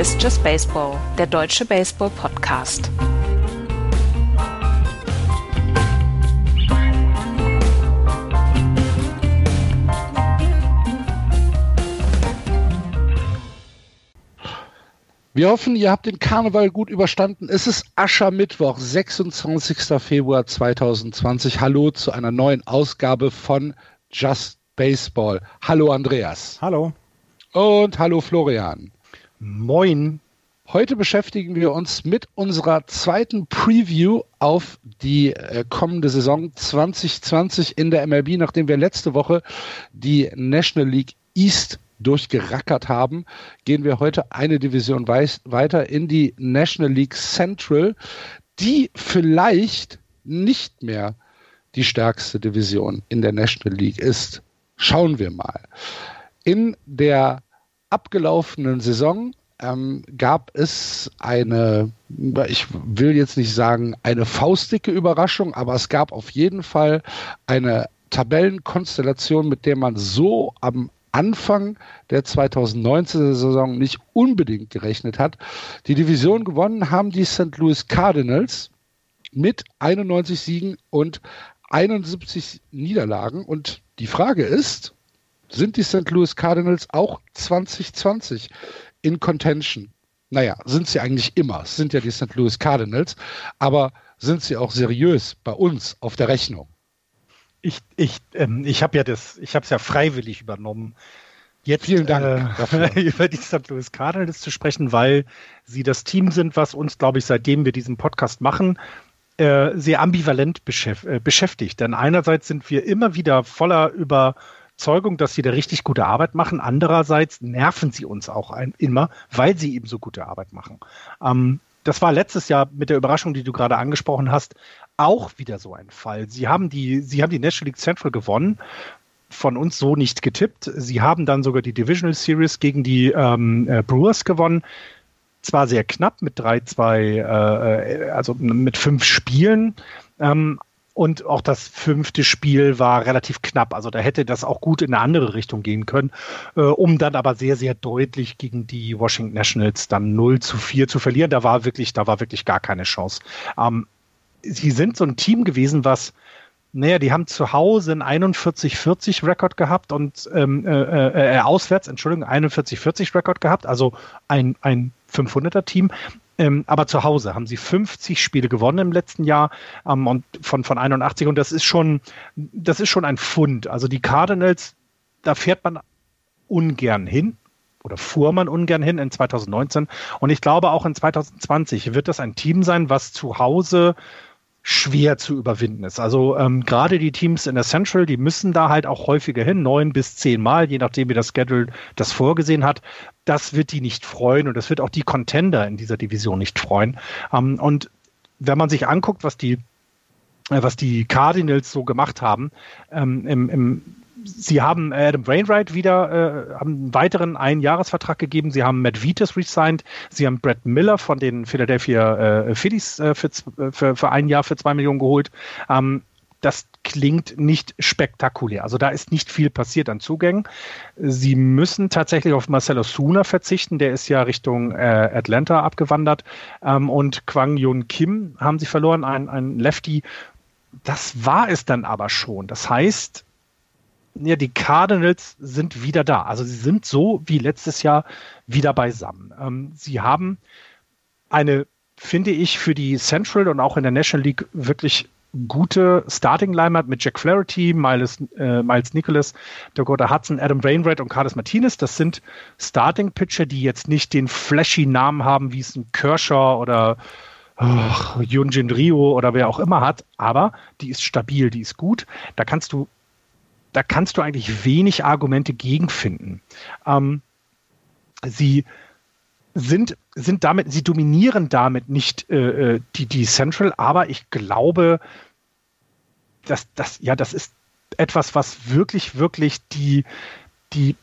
Ist Just Baseball, der deutsche Baseball-Podcast. Wir hoffen, ihr habt den Karneval gut überstanden. Es ist Aschermittwoch, 26. Februar 2020. Hallo zu einer neuen Ausgabe von Just Baseball. Hallo Andreas. Hallo. Und hallo Florian. Moin. Heute beschäftigen wir uns mit unserer zweiten Preview auf die äh, kommende Saison 2020 in der MLB, nachdem wir letzte Woche die National League East durchgerackert haben, gehen wir heute eine Division weiter in die National League Central, die vielleicht nicht mehr die stärkste Division in der National League ist. Schauen wir mal. In der abgelaufenen Saison ähm, gab es eine, ich will jetzt nicht sagen eine faustdicke Überraschung, aber es gab auf jeden Fall eine Tabellenkonstellation, mit der man so am Anfang der 2019 Saison nicht unbedingt gerechnet hat. Die Division gewonnen haben die St. Louis Cardinals mit 91 Siegen und 71 Niederlagen. Und die Frage ist, sind die St. Louis Cardinals auch 2020 in Contention? Naja, sind sie eigentlich immer. Es sind ja die St. Louis Cardinals. Aber sind sie auch seriös bei uns auf der Rechnung? Ich, ich, ähm, ich habe ja das, ich habe es ja freiwillig übernommen. Jetzt Vielen Dank äh, über die St. Louis Cardinals zu sprechen, weil sie das Team sind, was uns, glaube ich, seitdem wir diesen Podcast machen, äh, sehr ambivalent beschäf äh, beschäftigt. Denn einerseits sind wir immer wieder voller Überzeugung, dass sie da richtig gute Arbeit machen. Andererseits nerven sie uns auch ein, immer, weil sie eben so gute Arbeit machen. Ähm, das war letztes Jahr mit der Überraschung, die du gerade angesprochen hast, auch wieder so ein Fall. Sie haben die, sie haben die National League Central gewonnen, von uns so nicht getippt. Sie haben dann sogar die Divisional Series gegen die ähm, äh, Brewers gewonnen. Zwar sehr knapp mit 3-2, äh, äh, also mit fünf Spielen. Ähm, und auch das fünfte Spiel war relativ knapp. Also da hätte das auch gut in eine andere Richtung gehen können, äh, um dann aber sehr, sehr deutlich gegen die Washington Nationals dann 0 zu 4 zu verlieren. Da war wirklich, da war wirklich gar keine Chance. Ähm, sie sind so ein Team gewesen, was naja, die haben zu Hause einen 41-40 Rekord gehabt und ähm, äh, äh, äh auswärts, Entschuldigung, 41-40 Rekord gehabt, also ein, ein 500er Team. Ähm, aber zu Hause haben sie 50 Spiele gewonnen im letzten Jahr ähm, und von, von 81 und das ist schon, das ist schon ein Fund. Also die Cardinals, da fährt man ungern hin, oder fuhr man ungern hin in 2019. Und ich glaube, auch in 2020 wird das ein Team sein, was zu Hause schwer zu überwinden ist. Also ähm, gerade die Teams in der Central, die müssen da halt auch häufiger hin, neun bis zehn Mal, je nachdem wie das Schedule das vorgesehen hat. Das wird die nicht freuen und das wird auch die Contender in dieser Division nicht freuen. Ähm, und wenn man sich anguckt, was die äh, was die Cardinals so gemacht haben ähm, im, im Sie haben Adam Wainwright wieder, äh, haben einen weiteren Einjahresvertrag gegeben. Sie haben Matt Vitas resigned. Sie haben Brett Miller von den Philadelphia äh, Phillies äh, für, äh, für, für ein Jahr für zwei Millionen geholt. Ähm, das klingt nicht spektakulär. Also da ist nicht viel passiert an Zugängen. Sie müssen tatsächlich auf Marcelo Suna verzichten. Der ist ja Richtung äh, Atlanta abgewandert. Ähm, und Kwang Yun Kim haben sie verloren, ein, ein Lefty. Das war es dann aber schon. Das heißt, ja, die Cardinals sind wieder da. Also sie sind so wie letztes Jahr wieder beisammen. Ähm, sie haben eine, finde ich, für die Central und auch in der National League wirklich gute Starting Lineup mit Jack Flaherty, Miles, äh, Miles Nicholas, Dakota Hudson, Adam Wainwright und Carlos Martinez. Das sind Starting Pitcher, die jetzt nicht den flashy Namen haben, wie es ein Kershaw oder Yunjin Rio oder wer auch immer hat, aber die ist stabil, die ist gut. Da kannst du da kannst du eigentlich wenig Argumente gegenfinden. Ähm, sie sind, sind damit, sie dominieren damit nicht äh, äh, die, die Central, aber ich glaube, dass das, ja, das ist etwas, was wirklich, wirklich die, die,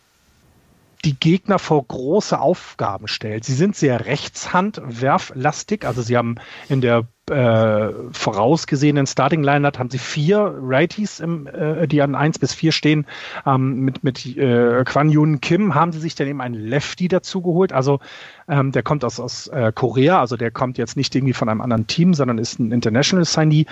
die Gegner vor große Aufgaben stellt. Sie sind sehr rechtshandwerflastig, also sie haben in der äh, vorausgesehenen Starting Lineup haben sie vier Righties, im, äh, die an eins bis vier stehen. Ähm, mit mit äh, Kwan Yun Kim haben sie sich dann eben einen Lefty dazu geholt. Also ähm, der kommt aus, aus äh, Korea, also der kommt jetzt nicht irgendwie von einem anderen Team, sondern ist ein International Signee.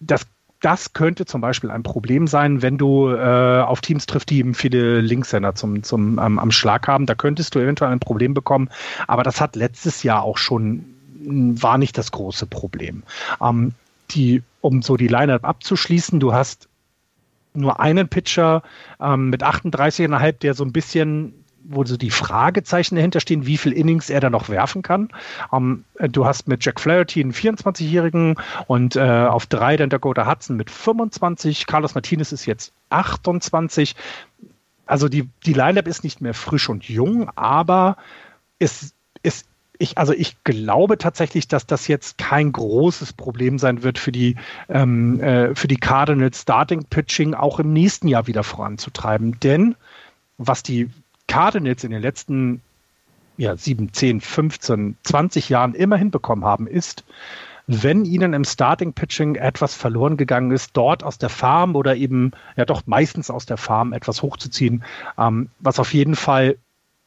Das das könnte zum Beispiel ein Problem sein, wenn du äh, auf Teams triffst, die eben viele Linkshänder zum, zum, ähm, am Schlag haben. Da könntest du eventuell ein Problem bekommen. Aber das hat letztes Jahr auch schon war nicht das große Problem. Ähm, die, um so die Lineup abzuschließen, du hast nur einen Pitcher ähm, mit 38,5, der so ein bisschen wo so die Fragezeichen dahinter stehen, wie viel Innings er da noch werfen kann. Ähm, du hast mit Jack Flaherty einen 24-Jährigen und äh, auf drei dann Dakota Hudson mit 25. Carlos Martinez ist jetzt 28. Also die, die Lineup ist nicht mehr frisch und jung, aber es, es ich, also ich glaube tatsächlich, dass das jetzt kein großes Problem sein wird für die, ähm, äh, für die Cardinals Starting Pitching auch im nächsten Jahr wieder voranzutreiben. Denn was die Cardinals in den letzten ja, 7, 10, 15, 20 Jahren immer hinbekommen haben, ist, wenn ihnen im Starting Pitching etwas verloren gegangen ist, dort aus der Farm oder eben ja doch meistens aus der Farm etwas hochzuziehen, ähm, was auf jeden Fall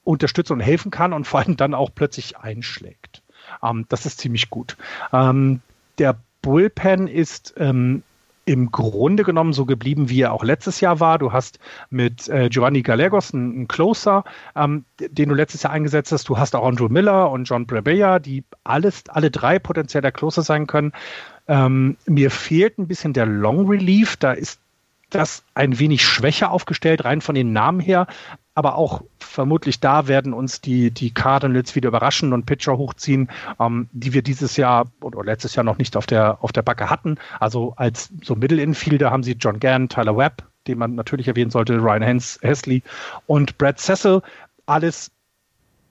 unterstützen und helfen kann und vor allem dann auch plötzlich einschlägt. Ähm, das ist ziemlich gut. Ähm, der Bullpen ist ähm, im Grunde genommen so geblieben, wie er auch letztes Jahr war. Du hast mit äh, Giovanni Gallegos einen, einen Closer, ähm, den du letztes Jahr eingesetzt hast. Du hast auch Andrew Miller und John Brebeya, die alles, alle drei potenziell der Closer sein können. Ähm, mir fehlt ein bisschen der Long Relief. Da ist das ein wenig schwächer aufgestellt, rein von den Namen her. Aber auch vermutlich da werden uns die, die Cardinals wieder überraschen und Pitcher hochziehen, ähm, die wir dieses Jahr oder letztes Jahr noch nicht auf der, auf der Backe hatten. Also als so Middle-Infielder haben sie John Gann, Tyler Webb, den man natürlich erwähnen sollte, Ryan Hens, Hesley und Brad Cecil. Alles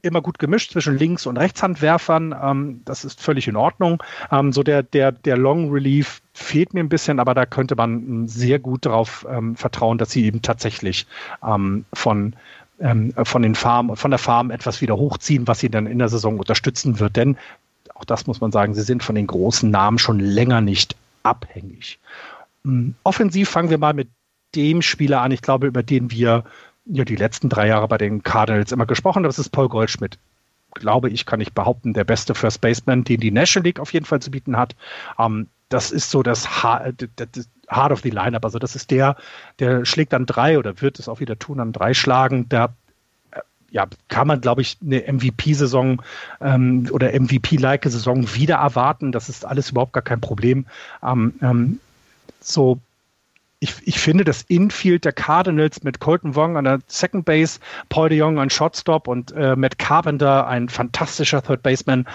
immer gut gemischt zwischen Links- und Rechtshandwerfern. Ähm, das ist völlig in Ordnung. Ähm, so der, der, der Long Relief fehlt mir ein bisschen, aber da könnte man sehr gut darauf ähm, vertrauen, dass sie eben tatsächlich ähm, von ähm, von den Farm, von der Farm etwas wieder hochziehen, was sie dann in der Saison unterstützen wird. Denn auch das muss man sagen, sie sind von den großen Namen schon länger nicht abhängig. Ähm, offensiv fangen wir mal mit dem Spieler an, ich glaube, über den wir ja die letzten drei Jahre bei den Cardinals immer gesprochen haben. Das ist Paul Goldschmidt. Glaube ich, kann ich behaupten, der beste First Baseman, den die National League auf jeden Fall zu bieten hat. Ähm, das ist so das, ha das Heart of the Lineup. Also das ist der, der schlägt dann drei oder wird es auch wieder tun, an drei schlagen. Da äh, ja, kann man, glaube ich, eine MVP-Saison ähm, oder MVP-like Saison wieder erwarten. Das ist alles überhaupt gar kein Problem. Ähm, ähm, so ich, ich finde das Infield der Cardinals mit Colton Wong an der Second Base, Paul de Jong an Shortstop und äh, Matt Carpenter, ein fantastischer Third Baseman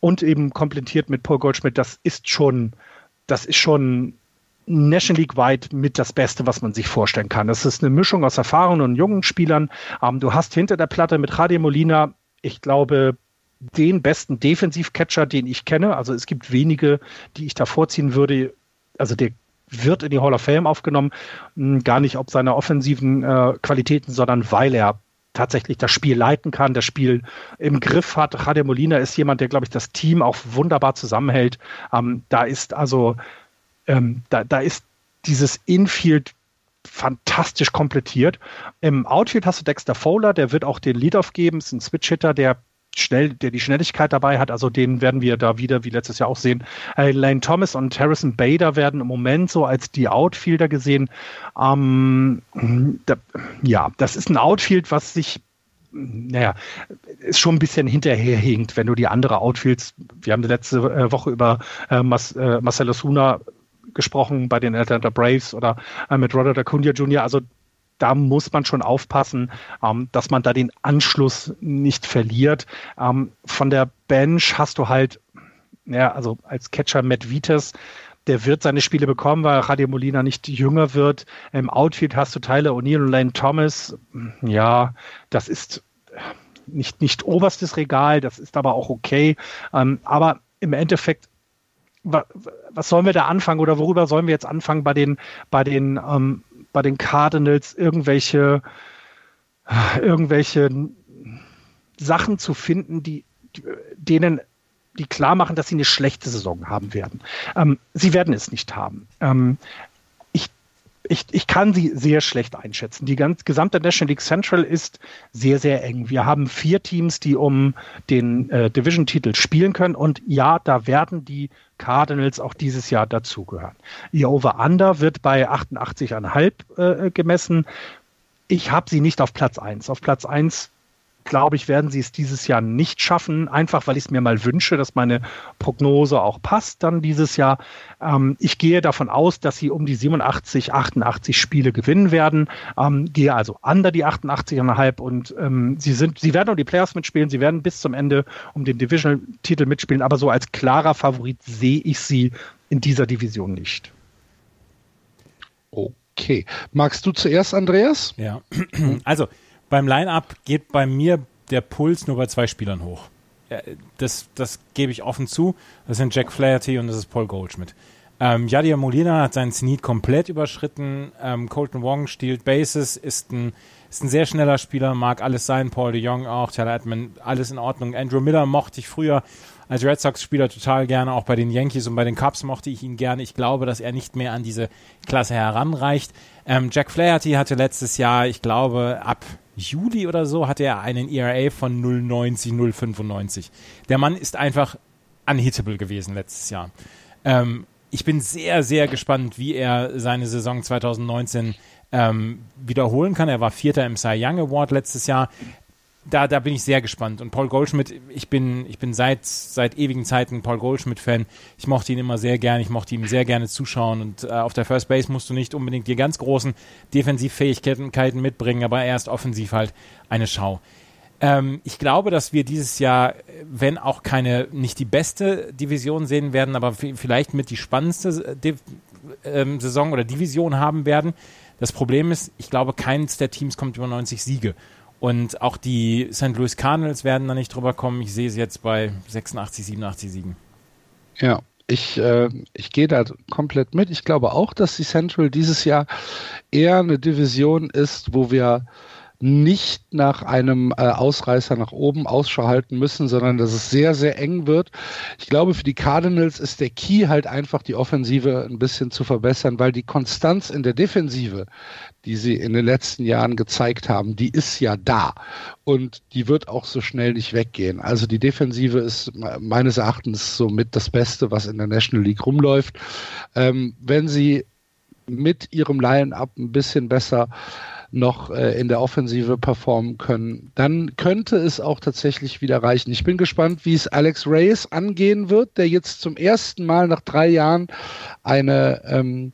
und eben komplettiert mit Paul Goldschmidt, das ist schon, das ist schon National League weit mit das Beste, was man sich vorstellen kann. Das ist eine Mischung aus erfahrenen und jungen Spielern. Ähm, du hast hinter der Platte mit Javier Molina, ich glaube, den besten Defensivcatcher, den ich kenne. Also es gibt wenige, die ich da vorziehen würde. Also der wird in die Hall of Fame aufgenommen, hm, gar nicht ob seiner offensiven äh, Qualitäten, sondern weil er tatsächlich das Spiel leiten kann, das Spiel im Griff hat. Javier Molina ist jemand, der, glaube ich, das Team auch wunderbar zusammenhält. Ähm, da ist also, ähm, da, da ist dieses Infield fantastisch komplettiert. Im Outfield hast du Dexter Fowler, der wird auch den Lead-Off geben, ist ein Switch-Hitter, der schnell, der die Schnelligkeit dabei hat. Also den werden wir da wieder, wie letztes Jahr auch sehen. Äh, Lane Thomas und Harrison Bader werden im Moment so als die Outfielder gesehen. Ähm, da, ja, das ist ein Outfield, was sich naja, ist schon ein bisschen hinterherhinkt, wenn du die andere Outfields, wir haben letzte äh, Woche über äh, Mas, äh, Marcelo Suna gesprochen bei den Atlanta Braves oder äh, mit Robert Acuna Jr., also da muss man schon aufpassen, ähm, dass man da den Anschluss nicht verliert. Ähm, von der Bench hast du halt, ja, also als Catcher Matt Vitas, der wird seine Spiele bekommen, weil Radio Molina nicht jünger wird. Im Outfield hast du Tyler O'Neill und Lane Thomas. Ja, das ist nicht, nicht oberstes Regal, das ist aber auch okay. Ähm, aber im Endeffekt was sollen wir da anfangen oder worüber sollen wir jetzt anfangen bei den, bei den ähm, bei den Cardinals irgendwelche, irgendwelche Sachen zu finden, die, denen die klar machen, dass sie eine schlechte Saison haben werden. Ähm, sie werden es nicht haben. Ähm, ich, ich kann sie sehr schlecht einschätzen. Die ganz, gesamte National League Central ist sehr, sehr eng. Wir haben vier Teams, die um den äh, Division-Titel spielen können. Und ja, da werden die Cardinals auch dieses Jahr dazugehören. Ihr Over-Under wird bei 88,5 äh, gemessen. Ich habe sie nicht auf Platz 1. Auf Platz 1 glaube ich, werden sie es dieses Jahr nicht schaffen, einfach weil ich es mir mal wünsche, dass meine Prognose auch passt dann dieses Jahr. Ähm, ich gehe davon aus, dass sie um die 87, 88 Spiele gewinnen werden, ähm, gehe also under die 88,5 und ähm, sie sind, sie werden um die Playoffs mitspielen, sie werden bis zum Ende um den Divisional-Titel mitspielen, aber so als klarer Favorit sehe ich sie in dieser Division nicht. Okay. Magst du zuerst, Andreas? Ja. Also, beim Line-Up geht bei mir der Puls nur bei zwei Spielern hoch. Das, das gebe ich offen zu. Das sind Jack Flaherty und das ist Paul Goldschmidt. Ähm, Yadier Molina hat seinen Sneed komplett überschritten. Ähm, Colton Wong stiehlt Bases, ist ein, ist ein sehr schneller Spieler, mag alles sein. Paul de Jong auch, Tyler Edmund, alles in Ordnung. Andrew Miller mochte ich früher als Red Sox-Spieler total gerne. Auch bei den Yankees und bei den Cubs mochte ich ihn gerne. Ich glaube, dass er nicht mehr an diese Klasse heranreicht. Ähm, Jack Flaherty hatte letztes Jahr, ich glaube, ab Juli oder so hatte er einen ERA von 0,90, 0,95. Der Mann ist einfach unhittable gewesen letztes Jahr. Ähm, ich bin sehr, sehr gespannt, wie er seine Saison 2019 ähm, wiederholen kann. Er war Vierter im Cy Young Award letztes Jahr da, da bin ich sehr gespannt. Und Paul Goldschmidt, ich bin, ich bin seit, seit ewigen Zeiten Paul Goldschmidt-Fan. Ich mochte ihn immer sehr gerne, ich mochte ihm sehr gerne zuschauen. Und äh, auf der First Base musst du nicht unbedingt die ganz großen Defensivfähigkeiten mitbringen, aber er ist offensiv halt eine Schau. Ähm, ich glaube, dass wir dieses Jahr, wenn auch keine, nicht die beste Division sehen werden, aber vielleicht mit die spannendste Div ähm, Saison oder Division haben werden. Das Problem ist, ich glaube, keins der Teams kommt über 90 Siege. Und auch die St. Louis Cardinals werden da nicht drüber kommen. Ich sehe sie jetzt bei 86, 87 Siegen. Ja, ich, äh, ich gehe da komplett mit. Ich glaube auch, dass die Central dieses Jahr eher eine Division ist, wo wir nicht nach einem äh, Ausreißer nach oben Ausschau halten müssen, sondern dass es sehr, sehr eng wird. Ich glaube, für die Cardinals ist der Key halt einfach die Offensive ein bisschen zu verbessern, weil die Konstanz in der Defensive, die sie in den letzten Jahren gezeigt haben, die ist ja da und die wird auch so schnell nicht weggehen. Also die Defensive ist meines Erachtens somit das Beste, was in der National League rumläuft. Ähm, wenn sie mit ihrem Line-Up ein bisschen besser noch äh, in der Offensive performen können, dann könnte es auch tatsächlich wieder reichen. Ich bin gespannt, wie es Alex Reyes angehen wird, der jetzt zum ersten Mal nach drei Jahren eine ähm,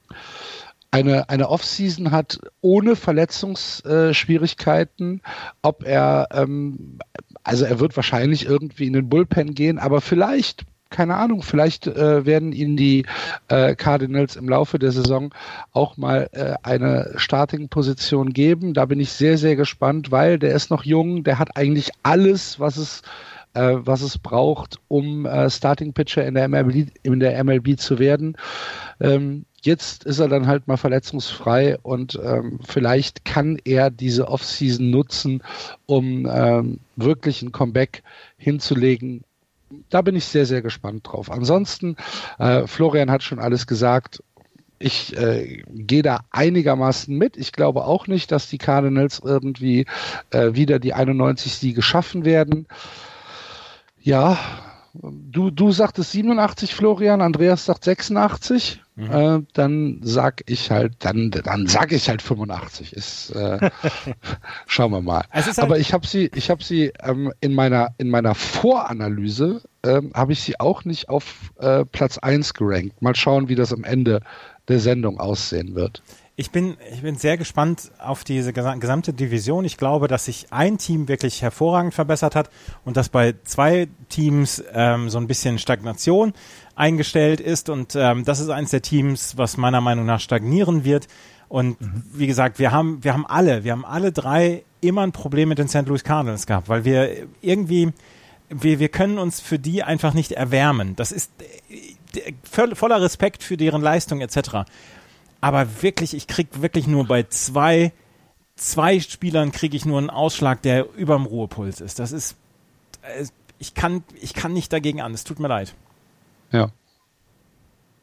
eine, eine Offseason hat ohne Verletzungsschwierigkeiten, ob er, ähm, also er wird wahrscheinlich irgendwie in den Bullpen gehen, aber vielleicht keine Ahnung, vielleicht äh, werden ihnen die äh, Cardinals im Laufe der Saison auch mal äh, eine Starting-Position geben. Da bin ich sehr, sehr gespannt, weil der ist noch jung, der hat eigentlich alles, was es äh, was es braucht, um äh, Starting Pitcher in der MLB, in der MLB zu werden. Ähm, jetzt ist er dann halt mal verletzungsfrei und ähm, vielleicht kann er diese Offseason nutzen, um ähm, wirklich ein Comeback hinzulegen da bin ich sehr, sehr gespannt drauf. Ansonsten, äh, Florian hat schon alles gesagt. Ich äh, gehe da einigermaßen mit. Ich glaube auch nicht, dass die Cardinals irgendwie äh, wieder die 91 Siege schaffen werden. Ja, du, du sagtest 87, Florian, Andreas sagt 86. Mhm. Äh, dann sag ich halt, dann, dann sag ich halt 85. Ist, äh, schauen wir mal. Halt Aber ich habe sie, ich habe sie ähm, in meiner in meiner Voranalyse ähm, habe ich sie auch nicht auf äh, Platz 1 gerankt. Mal schauen, wie das am Ende der Sendung aussehen wird. Ich bin, ich bin sehr gespannt auf diese gesamte Division. Ich glaube, dass sich ein Team wirklich hervorragend verbessert hat und dass bei zwei Teams ähm, so ein bisschen Stagnation eingestellt ist. Und ähm, das ist eines der Teams, was meiner Meinung nach stagnieren wird. Und mhm. wie gesagt, wir haben, wir haben alle, wir haben alle drei immer ein Problem mit den St. Louis Cardinals gehabt, weil wir irgendwie, wir, wir können uns für die einfach nicht erwärmen. Das ist äh, voller Respekt für deren Leistung etc aber wirklich, ich krieg wirklich nur bei zwei, zwei Spielern kriege ich nur einen Ausschlag, der überm Ruhepuls ist. Das ist, äh, ich kann, ich kann nicht dagegen an. Es tut mir leid. Ja.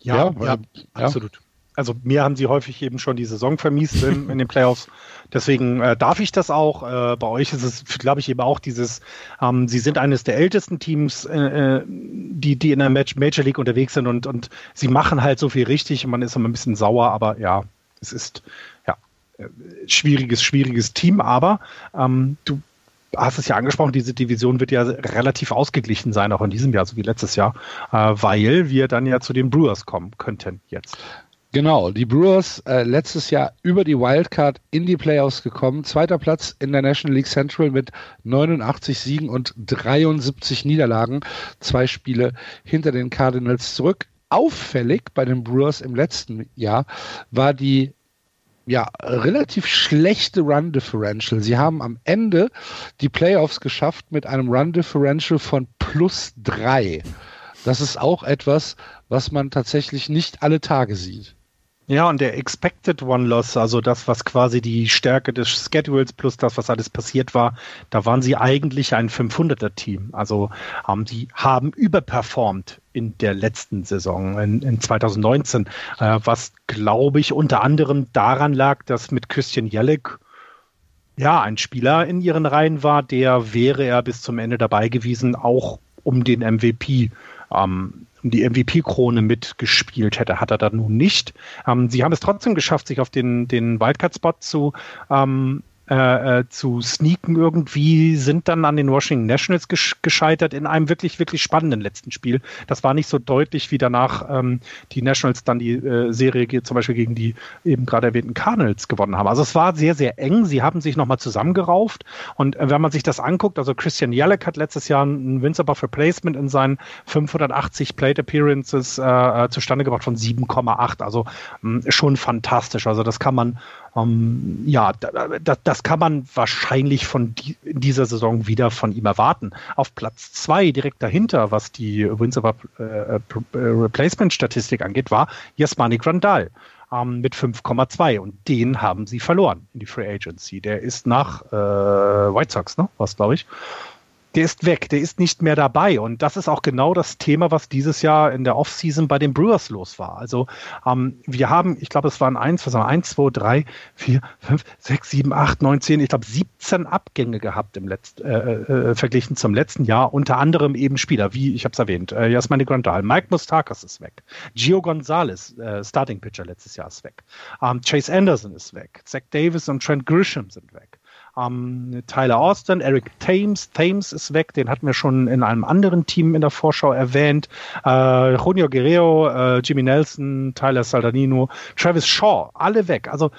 Ja, ja, ja, absolut. Also mir haben sie häufig eben schon die Saison vermiest in, in den Playoffs. Deswegen äh, darf ich das auch. Äh, bei euch ist es, glaube ich, eben auch dieses, ähm, sie sind eines der ältesten Teams, äh, äh die, die in der Major League unterwegs sind und, und sie machen halt so viel richtig und man ist immer ein bisschen sauer, aber ja, es ist ja äh, schwieriges, schwieriges Team, aber ähm, du hast es ja angesprochen, diese Division wird ja relativ ausgeglichen sein, auch in diesem Jahr, so wie letztes Jahr, äh, weil wir dann ja zu den Brewers kommen könnten jetzt. Genau, die Brewers äh, letztes Jahr über die Wildcard in die Playoffs gekommen. Zweiter Platz in der National League Central mit 89 Siegen und 73 Niederlagen. Zwei Spiele hinter den Cardinals zurück. Auffällig bei den Brewers im letzten Jahr war die ja, relativ schlechte Run Differential. Sie haben am Ende die Playoffs geschafft mit einem Run Differential von plus drei. Das ist auch etwas, was man tatsächlich nicht alle Tage sieht. Ja, und der Expected One Loss, also das, was quasi die Stärke des Schedules plus das, was alles passiert war, da waren sie eigentlich ein 500er-Team. Also ähm, die haben überperformt in der letzten Saison, in, in 2019, äh, was, glaube ich, unter anderem daran lag, dass mit Christian Jellick ja, ein Spieler in ihren Reihen war, der wäre er bis zum Ende dabei gewesen, auch um den MVP ähm, die MVP-Krone mitgespielt hätte, hat er dann nun nicht. Ähm, sie haben es trotzdem geschafft, sich auf den, den Wildcard-Spot zu ähm, äh, äh, zu sneaken irgendwie, sind dann an den Washington Nationals gescheitert in einem wirklich, wirklich spannenden letzten Spiel. Das war nicht so deutlich, wie danach ähm, die Nationals dann die äh, Serie zum Beispiel gegen die eben gerade erwähnten Cardinals gewonnen haben. Also es war sehr, sehr eng. Sie haben sich nochmal zusammengerauft und äh, wenn man sich das anguckt, also Christian Jelek hat letztes Jahr ein Wins above Replacement in seinen 580 Plate Appearances äh, äh, zustande gebracht von 7,8. Also mh, schon fantastisch. Also das kann man ähm, ja, das, das kann man wahrscheinlich von die, dieser Saison wieder von ihm erwarten. Auf Platz zwei direkt dahinter, was die Wins äh, äh, Replacement Statistik angeht, war Jasmani Grandal ähm, mit 5,2 und den haben sie verloren in die Free Agency. Der ist nach äh, White Sox, ne? Was glaube ich der ist weg, der ist nicht mehr dabei. Und das ist auch genau das Thema, was dieses Jahr in der Offseason bei den Brewers los war. Also ähm, wir haben, ich glaube, es waren eins, was haben wir, eins, zwei, drei, vier, fünf, sechs, sieben, acht, neun, zehn, ich glaube 17 Abgänge gehabt im letzten, äh, äh, verglichen zum letzten Jahr. Unter anderem eben Spieler, wie ich habe es erwähnt, äh, Jasmine Grandal, Mike Mustakas ist weg, Gio Gonzalez, äh, Starting Pitcher letztes Jahr ist weg, ähm, Chase Anderson ist weg, Zach Davis und Trent Grisham sind weg. Ähm, Tyler Austin, Eric Thames, Thames ist weg, den hatten wir schon in einem anderen Team in der Vorschau erwähnt. Äh, Junio Guerrero, äh, Jimmy Nelson, Tyler Saldanino, Travis Shaw, alle weg. Also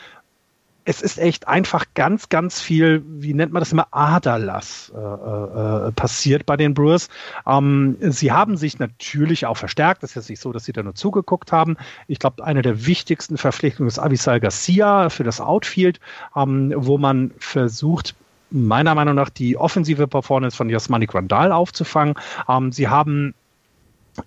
es ist echt einfach ganz, ganz viel, wie nennt man das immer, Aderlass äh, äh, passiert bei den Brewers. Ähm, sie haben sich natürlich auch verstärkt. Es ist jetzt nicht so, dass sie da nur zugeguckt haben. Ich glaube, eine der wichtigsten Verpflichtungen ist Avisal Garcia für das Outfield, ähm, wo man versucht, meiner Meinung nach die offensive Performance von Jasmani Grandal aufzufangen. Ähm, sie haben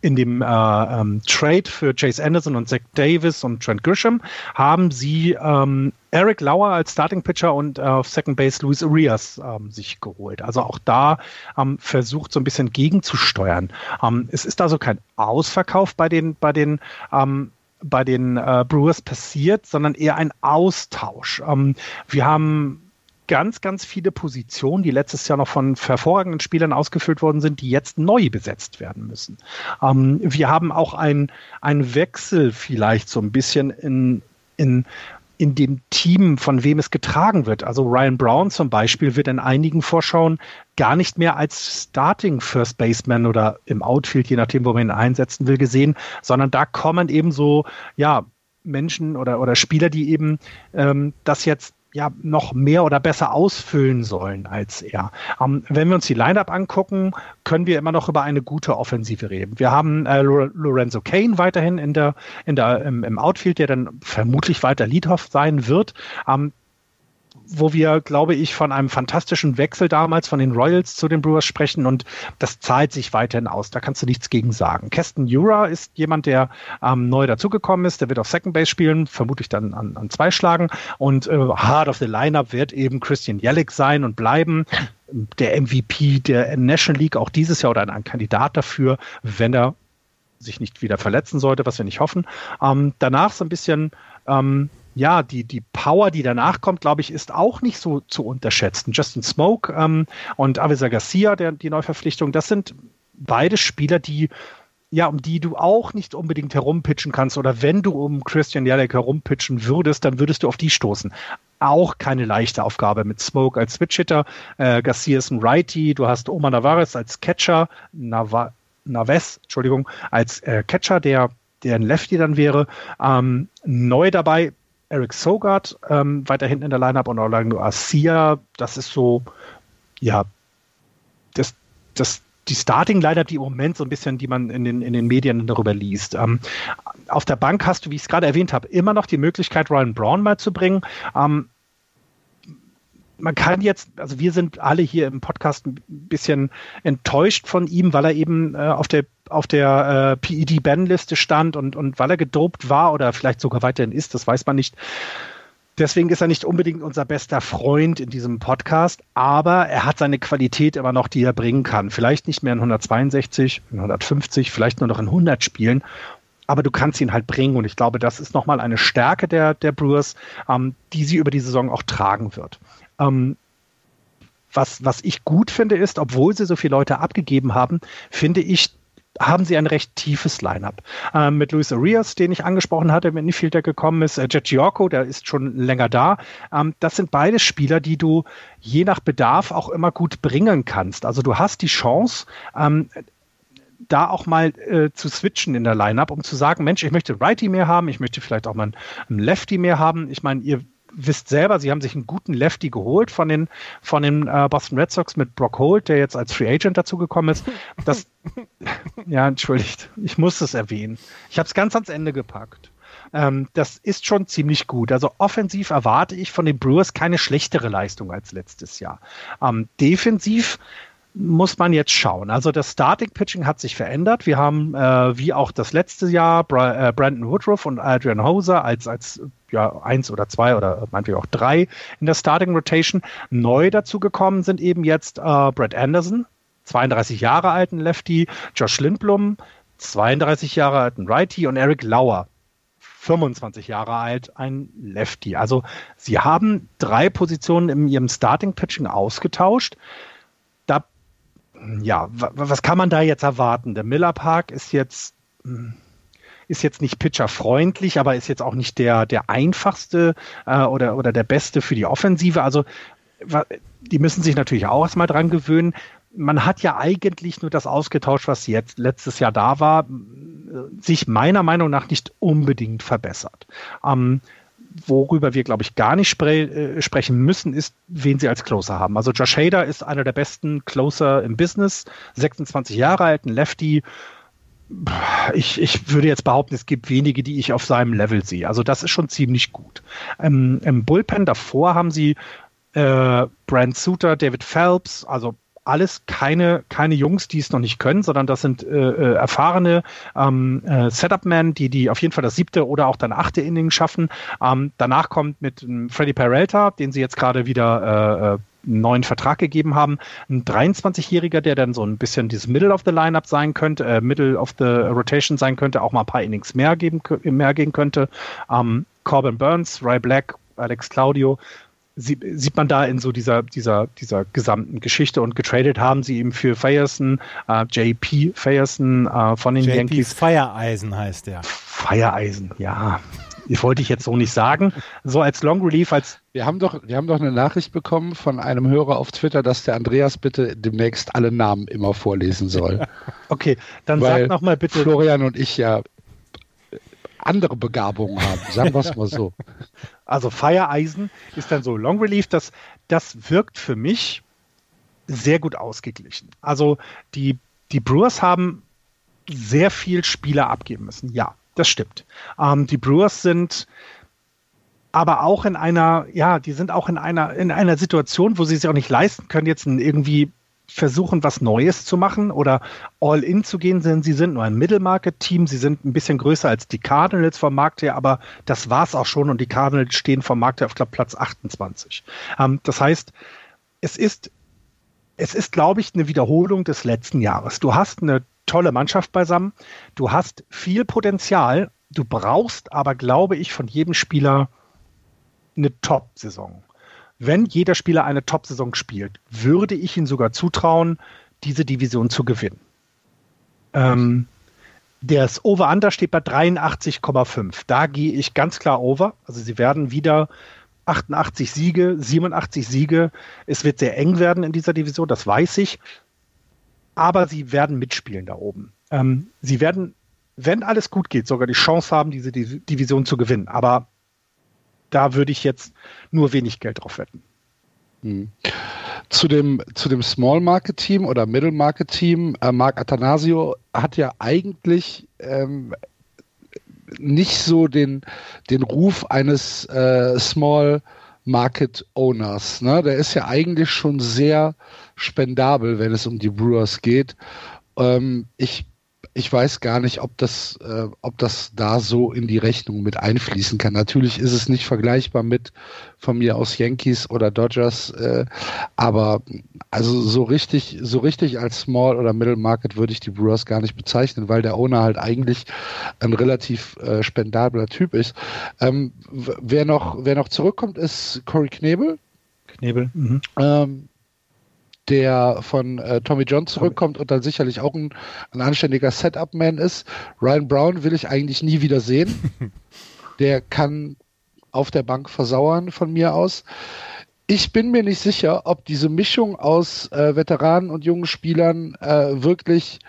in dem äh, ähm, Trade für Chase Anderson und Zach Davis und Trent Grisham haben sie ähm, Eric Lauer als Starting Pitcher und äh, auf Second Base Luis Arias ähm, sich geholt. Also auch da ähm, versucht so ein bisschen gegenzusteuern. Ähm, es ist also kein Ausverkauf bei den bei den ähm, bei den äh, Brewers passiert, sondern eher ein Austausch. Ähm, wir haben ganz, ganz viele Positionen, die letztes Jahr noch von hervorragenden Spielern ausgefüllt worden sind, die jetzt neu besetzt werden müssen. Ähm, wir haben auch ein, ein Wechsel vielleicht so ein bisschen in, in in dem Team, von wem es getragen wird. Also Ryan Brown zum Beispiel wird in einigen Vorschauen gar nicht mehr als Starting First Baseman oder im Outfield, je nachdem, wo man ihn einsetzen will, gesehen, sondern da kommen eben so, ja, Menschen oder, oder Spieler, die eben ähm, das jetzt ja noch mehr oder besser ausfüllen sollen als er. Ähm, wenn wir uns die Lineup angucken, können wir immer noch über eine gute Offensive reden. Wir haben äh, Lorenzo Kane weiterhin in der, in der, im, im Outfield, der dann vermutlich weiter Leadhoff sein wird. Ähm, wo wir, glaube ich, von einem fantastischen Wechsel damals von den Royals zu den Brewers sprechen und das zahlt sich weiterhin aus. Da kannst du nichts gegen sagen. Keston Jura ist jemand, der ähm, neu dazugekommen ist. Der wird auf Second Base spielen, vermutlich dann an, an zwei schlagen. Und äh, Hard of the Lineup wird eben Christian Jellick sein und bleiben. der MVP der National League auch dieses Jahr oder ein, Kandidat dafür, wenn er sich nicht wieder verletzen sollte, was wir nicht hoffen. Ähm, danach so ein bisschen, ähm, ja, die, die Power, die danach kommt, glaube ich, ist auch nicht so zu unterschätzen. Justin Smoke ähm, und Avisa Garcia, der, die Neuverpflichtung, das sind beide Spieler, die ja, um die du auch nicht unbedingt herumpitchen kannst oder wenn du um Christian Jelek herumpitchen würdest, dann würdest du auf die stoßen. Auch keine leichte Aufgabe mit Smoke als Switch-Hitter, äh, Garcia ist ein Righty, du hast Omar Navarez als Catcher, Nava Naves, Entschuldigung, als äh, Catcher, der, der ein Lefty dann wäre. Ähm, neu dabei Eric Sogard, ähm, weiter hinten in der Lineup und Orlando Arcia, das ist so, ja, das, das die Starting-Lineup, die im Moment so ein bisschen, die man in den, in den Medien darüber liest. Ähm, auf der Bank hast du, wie ich es gerade erwähnt habe, immer noch die Möglichkeit, Ryan Brown mal zu bringen. Ähm, man kann jetzt, also wir sind alle hier im Podcast ein bisschen enttäuscht von ihm, weil er eben äh, auf der auf der äh, PED-Ban-Liste stand und, und weil er gedopt war oder vielleicht sogar weiterhin ist, das weiß man nicht. Deswegen ist er nicht unbedingt unser bester Freund in diesem Podcast, aber er hat seine Qualität immer noch, die er bringen kann. Vielleicht nicht mehr in 162, in 150, vielleicht nur noch in 100 Spielen. Aber du kannst ihn halt bringen und ich glaube, das ist nochmal eine Stärke der, der Brewers, ähm, die sie über die Saison auch tragen wird. Ähm, was, was ich gut finde, ist, obwohl sie so viele Leute abgegeben haben, finde ich, haben sie ein recht tiefes Line-up. Ähm, mit Luis Arias, den ich angesprochen hatte, mit Infield, der gekommen ist, äh, Jet Giorco, der ist schon länger da. Ähm, das sind beide Spieler, die du je nach Bedarf auch immer gut bringen kannst. Also du hast die Chance, ähm, da auch mal äh, zu switchen in der Lineup, um zu sagen, Mensch, ich möchte Righty mehr haben, ich möchte vielleicht auch mal einen Lefty mehr haben. Ich meine, ihr wisst selber, sie haben sich einen guten Lefty geholt von den, von den äh, Boston Red Sox mit Brock Holt, der jetzt als Free Agent dazugekommen ist. Das, ja, entschuldigt, ich muss es erwähnen. Ich habe es ganz ans Ende gepackt. Ähm, das ist schon ziemlich gut. Also offensiv erwarte ich von den Brewers keine schlechtere Leistung als letztes Jahr. Ähm, defensiv muss man jetzt schauen. Also das Starting Pitching hat sich verändert. Wir haben äh, wie auch das letzte Jahr Bra äh, Brandon Woodruff und Adrian Hoser als als ja eins oder zwei oder meinetwegen auch drei in der Starting Rotation. Neu dazu gekommen sind eben jetzt äh, Brad Anderson, 32 Jahre alten Lefty, Josh Lindblom, 32 Jahre alten Righty und Eric Lauer, 25 Jahre alt, ein Lefty. Also sie haben drei Positionen in ihrem Starting Pitching ausgetauscht ja, was kann man da jetzt erwarten? Der Miller Park ist jetzt, hm, ist jetzt nicht pitcherfreundlich, aber ist jetzt auch nicht der, der einfachste äh, oder, oder der beste für die Offensive. Also die müssen sich natürlich auch erstmal dran gewöhnen. Man hat ja eigentlich nur das ausgetauscht, was jetzt letztes Jahr da war, sich meiner Meinung nach nicht unbedingt verbessert. Ähm, worüber wir, glaube ich, gar nicht spre äh, sprechen müssen, ist, wen sie als Closer haben. Also Josh Hader ist einer der besten Closer im Business, 26 Jahre alt, ein Lefty. Ich, ich würde jetzt behaupten, es gibt wenige, die ich auf seinem Level sehe. Also das ist schon ziemlich gut. Ähm, Im Bullpen davor haben sie äh, Brand Suter, David Phelps, also alles keine, keine Jungs, die es noch nicht können, sondern das sind äh, äh, erfahrene ähm, äh, Setup-Men, die, die auf jeden Fall das siebte oder auch dann achte Inning schaffen. Ähm, danach kommt mit ähm, Freddy Peralta, den sie jetzt gerade wieder äh, äh einen neuen Vertrag gegeben haben. Ein 23-Jähriger, der dann so ein bisschen dieses Middle of the Lineup sein könnte, äh, Middle of the Rotation sein könnte, auch mal ein paar Innings mehr geben mehr gehen könnte. Ähm, Corbin Burns, Ray Black, Alex Claudio sie, sieht man da in so dieser, dieser, dieser gesamten Geschichte und getradet haben sie eben für Fayerson, äh, JP Fayerson äh, von den JP Yankees. Feiereisen heißt der. Feiereisen, ja. Das wollte ich jetzt so nicht sagen. So als Long Relief, als. Wir haben doch, wir haben doch eine Nachricht bekommen von einem Hörer auf Twitter, dass der Andreas bitte demnächst alle Namen immer vorlesen soll. okay, dann Weil sag nochmal bitte. Florian und ich ja andere Begabungen haben, sagen wir es mal so. Also Feiereisen ist dann so Long Relief, das, das wirkt für mich sehr gut ausgeglichen. Also die, die Brewers haben sehr viel Spieler abgeben müssen. Ja, das stimmt. Ähm, die Brewers sind aber auch in einer, ja, die sind auch in einer, in einer Situation, wo sie sich auch nicht leisten können, jetzt irgendwie versuchen, was Neues zu machen oder all in zu gehen, denn sie sind nur ein Mittelmarket-Team. Sie sind ein bisschen größer als die Cardinals vom Markt her, aber das war es auch schon und die Cardinals stehen vom Markt her auf glaub, Platz 28. Ähm, das heißt, es ist es ist, glaube ich, eine Wiederholung des letzten Jahres. Du hast eine tolle Mannschaft beisammen, du hast viel Potenzial, du brauchst aber, glaube ich, von jedem Spieler eine Top-Saison. Wenn jeder Spieler eine Top-Saison spielt, würde ich ihm sogar zutrauen, diese Division zu gewinnen. Ähm, das Over-Under steht bei 83,5. Da gehe ich ganz klar over. Also sie werden wieder 88 Siege, 87 Siege. Es wird sehr eng werden in dieser Division, das weiß ich. Aber sie werden mitspielen da oben. Ähm, sie werden, wenn alles gut geht, sogar die Chance haben, diese Division zu gewinnen. Aber da würde ich jetzt nur wenig Geld drauf wetten. Hm. Zu dem, zu dem Small Market Team oder Middle Market Team, äh, Mark Atanasio hat ja eigentlich ähm, nicht so den, den Ruf eines äh, Small Market Owners. Ne? Der ist ja eigentlich schon sehr spendabel, wenn es um die Brewers geht. Ähm, ich ich weiß gar nicht, ob das, äh, ob das da so in die Rechnung mit einfließen kann. Natürlich ist es nicht vergleichbar mit von mir aus Yankees oder Dodgers, äh, aber also so richtig, so richtig als Small oder Middle Market würde ich die Brewers gar nicht bezeichnen, weil der Owner halt eigentlich ein relativ äh, spendabler Typ ist. Ähm, wer noch, wer noch zurückkommt, ist Corey Knebel. Knebel. Mhm. Ähm, der von äh, Tommy John zurückkommt und dann sicherlich auch ein, ein anständiger Setup-Man ist. Ryan Brown will ich eigentlich nie wieder sehen. der kann auf der Bank versauern von mir aus. Ich bin mir nicht sicher, ob diese Mischung aus äh, Veteranen und jungen Spielern äh, wirklich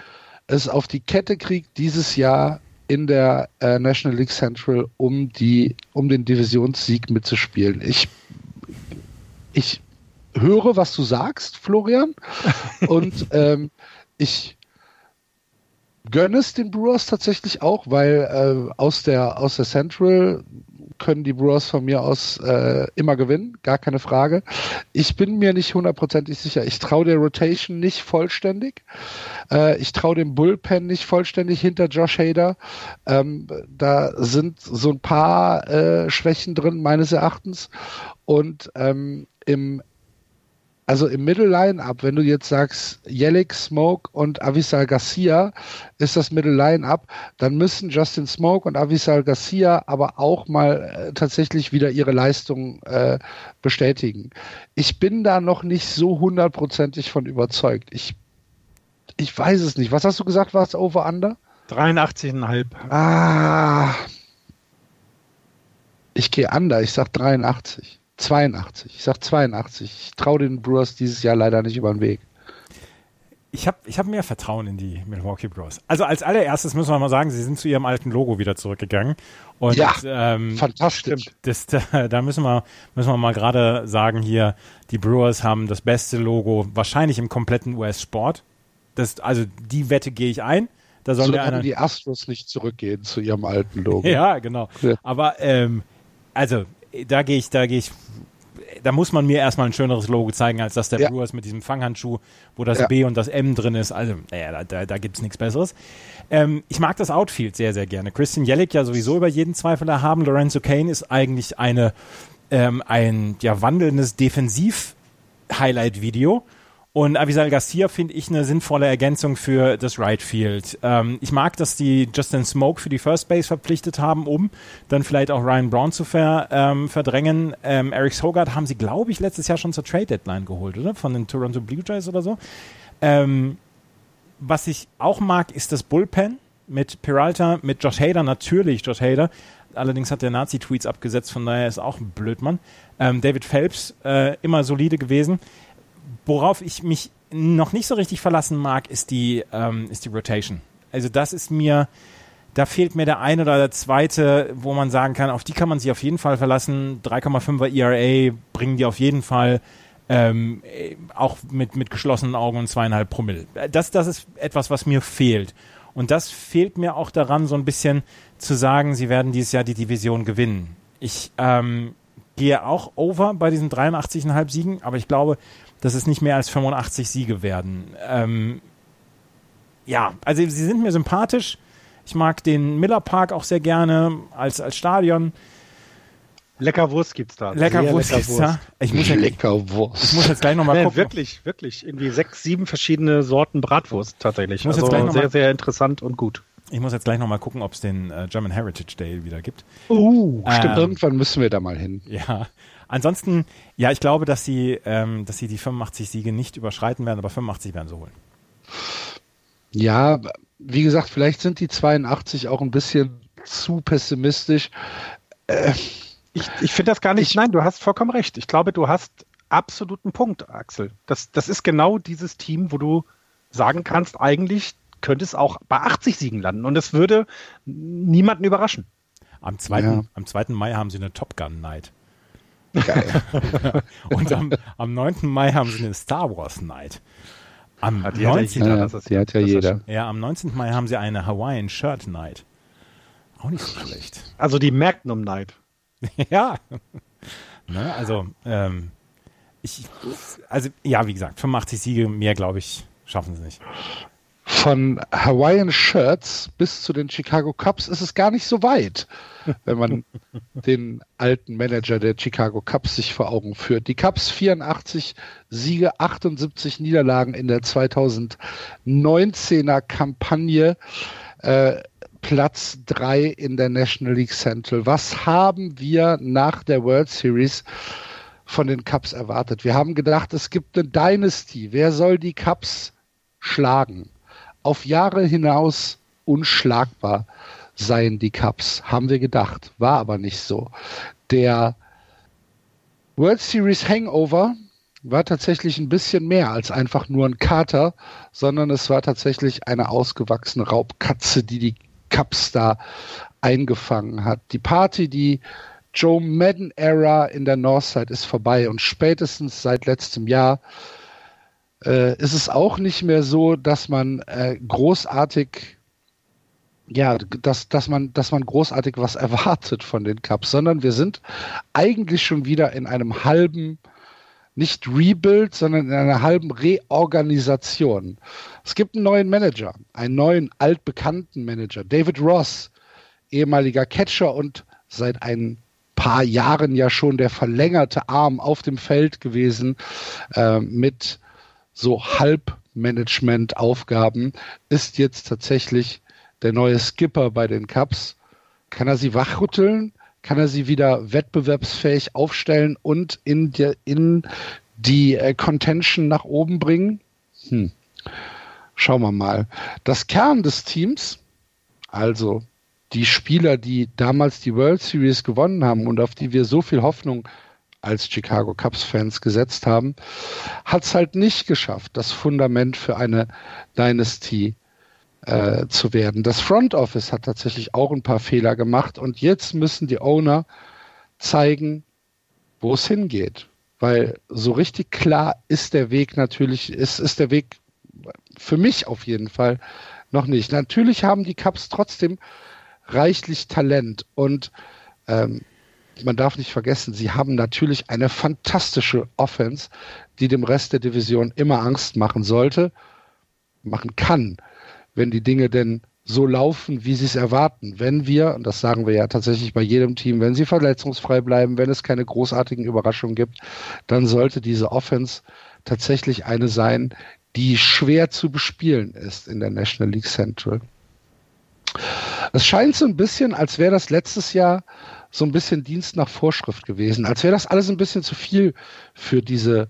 es auf die Kette kriegt, dieses Jahr in der äh, National League Central um die um den Divisionssieg mitzuspielen. Ich ich höre, was du sagst, Florian. Und ähm, ich gönne es den Brewers tatsächlich auch, weil äh, aus der aus der Central können die Brewers von mir aus äh, immer gewinnen, gar keine Frage. Ich bin mir nicht hundertprozentig sicher. Ich traue der Rotation nicht vollständig. Äh, ich traue dem Bullpen nicht vollständig hinter Josh Hader. Ähm, da sind so ein paar äh, Schwächen drin, meines Erachtens. Und ähm, im also im Middle Line-Up, wenn du jetzt sagst, Yelik, Smoke und Avisal Garcia ist das Middle Line-Up, dann müssen Justin Smoke und Avisal Garcia aber auch mal äh, tatsächlich wieder ihre Leistung äh, bestätigen. Ich bin da noch nicht so hundertprozentig von überzeugt. Ich, ich weiß es nicht. Was hast du gesagt, war es Over-Under? 83,5. Ah. Ich gehe under, ich sag 83. 82. Ich sag 82. Ich traue den Brewers dieses Jahr leider nicht über den Weg. Ich habe ich hab mehr Vertrauen in die Milwaukee Brewers. Also als allererstes müssen wir mal sagen, sie sind zu ihrem alten Logo wieder zurückgegangen. Und, ja, ähm, fantastisch. Das, da müssen wir, müssen wir mal gerade sagen hier, die Brewers haben das beste Logo wahrscheinlich im kompletten US-Sport. also die Wette gehe ich ein. Da sollen so einer, die Astros nicht zurückgehen zu ihrem alten Logo. ja, genau. Ja. Aber ähm, also da gehe ich, da gehe ich, da muss man mir erstmal ein schöneres Logo zeigen, als das der ja. Brewers mit diesem Fanghandschuh, wo das ja. B und das M drin ist. Also, naja, da, da, da gibt es nichts Besseres. Ähm, ich mag das Outfield sehr, sehr gerne. Christian Jellick ja sowieso über jeden Zweifel erhaben. Lorenzo Kane ist eigentlich eine, ähm, ein ja, wandelndes Defensiv-Highlight-Video. Und Avisal Garcia finde ich eine sinnvolle Ergänzung für das Right Field. Ähm, ich mag, dass die Justin Smoke für die First Base verpflichtet haben, um dann vielleicht auch Ryan Brown zu ver, ähm, verdrängen. Ähm, Eric Sogard haben sie, glaube ich, letztes Jahr schon zur Trade Deadline geholt, oder? Von den Toronto Blue Jays oder so. Ähm, was ich auch mag, ist das Bullpen mit Peralta, mit Josh Hader, natürlich Josh Hader. Allerdings hat der Nazi-Tweets abgesetzt, von daher ist auch ein Blödmann. Ähm, David Phelps, äh, immer solide gewesen worauf ich mich noch nicht so richtig verlassen mag, ist die, ähm, ist die Rotation. Also das ist mir, da fehlt mir der eine oder der zweite, wo man sagen kann, auf die kann man sich auf jeden Fall verlassen. 3,5er ERA bringen die auf jeden Fall ähm, auch mit, mit geschlossenen Augen und zweieinhalb Promille. Das, das ist etwas, was mir fehlt. Und das fehlt mir auch daran, so ein bisschen zu sagen, sie werden dieses Jahr die Division gewinnen. Ich ähm, gehe auch over bei diesen 83,5 Siegen, aber ich glaube, dass es nicht mehr als 85 Siege werden. Ähm, ja, also sie sind mir sympathisch. Ich mag den Miller Park auch sehr gerne als, als Stadion. Lecker Wurst gibt's da. Lecker Sehr Wurst lecker gibt's da. Ich muss, ja, Lecker Wurst. ich muss jetzt gleich nochmal Nee, gucken. wirklich, wirklich. Irgendwie sechs, sieben verschiedene Sorten Bratwurst tatsächlich. muss jetzt also gleich noch sehr, mal- sehr interessant und gut. Ich muss jetzt gleich nochmal gucken, ob es den äh, German Heritage Day wieder gibt. Uh, stimmt, Ähm, irgendwann müssen wir da mal hin. Ja. Ansonsten, ja, ich glaube, dass sie, ähm, dass sie die 85 Siege nicht überschreiten werden, aber 85 werden sie holen. Ja, wie gesagt, vielleicht sind die 82 auch ein bisschen zu pessimistisch. Ich, ich finde das gar nicht. nein, du hast vollkommen recht. Ich glaube, du hast absoluten Punkt, Axel. Das, das ist genau dieses Team, wo du sagen kannst, eigentlich könnte es auch bei 80 Siegen landen und es würde niemanden überraschen. Am 2. Ja. Am 2. Mai haben sie eine Top Gun Night. Geil. Und am, am 9. Mai haben sie eine Star Wars Night. Am Ja, die hat ja 19. jeder. ja, das ist- die hat ja das ist jeder. Ja, am 19. Mai haben sie eine Hawaiian Shirt Night. Auch nicht so schlecht. Also die Magnum Night. ja. Ne, also, ähm, ich, also, ja, wie gesagt, 85 Siege, mehr, glaube ich, schaffen sie nicht. Von Hawaiian Shirts bis zu den Chicago Cubs ist es gar nicht so weit, wenn man den alten Manager der Chicago Cubs sich vor Augen führt. Die Cubs 84 Siege, 78 Niederlagen in der 2019er Kampagne. Äh, Platz 3 in der National League Central. Was haben wir nach der World Series von den Cubs erwartet? Wir haben gedacht, es gibt eine Dynasty. Wer soll die Cubs schlagen? Auf Jahre hinaus unschlagbar seien die Cubs, haben wir gedacht. War aber nicht so. Der World Series Hangover war tatsächlich ein bisschen mehr als einfach nur ein Kater, sondern es war tatsächlich eine ausgewachsene Raubkatze, die die Cubs da eingefangen hat. Die Party, die Joe Madden Era in der Northside ist vorbei und spätestens seit letztem Jahr äh, ist es auch nicht mehr so, dass man äh, großartig ja, dass, dass man, dass man großartig was erwartet von den Cups, sondern wir sind eigentlich schon wieder in einem halben, nicht Rebuild, sondern in einer halben Reorganisation. Es gibt einen neuen Manager, einen neuen altbekannten Manager, David Ross, ehemaliger Catcher und seit ein paar Jahren ja schon der verlängerte Arm auf dem Feld gewesen äh, mit so Halbmanagement-Aufgaben, ist jetzt tatsächlich der neue Skipper bei den Cups. Kann er sie wachrütteln? Kann er sie wieder wettbewerbsfähig aufstellen und in die, in die äh, Contention nach oben bringen? Hm. Schauen wir mal. Das Kern des Teams, also die Spieler, die damals die World Series gewonnen haben und auf die wir so viel Hoffnung als Chicago Cubs-Fans gesetzt haben, hat es halt nicht geschafft, das Fundament für eine Dynasty äh, zu werden. Das Front Office hat tatsächlich auch ein paar Fehler gemacht und jetzt müssen die Owner zeigen, wo es hingeht. Weil so richtig klar ist der Weg natürlich, ist, ist der Weg für mich auf jeden Fall noch nicht. Natürlich haben die Cubs trotzdem reichlich Talent und ähm, man darf nicht vergessen, sie haben natürlich eine fantastische Offense, die dem Rest der Division immer Angst machen sollte, machen kann, wenn die Dinge denn so laufen, wie sie es erwarten. Wenn wir, und das sagen wir ja tatsächlich bei jedem Team, wenn sie verletzungsfrei bleiben, wenn es keine großartigen Überraschungen gibt, dann sollte diese Offense tatsächlich eine sein, die schwer zu bespielen ist in der National League Central. Es scheint so ein bisschen, als wäre das letztes Jahr so ein bisschen Dienst nach Vorschrift gewesen, als wäre das alles ein bisschen zu viel für diese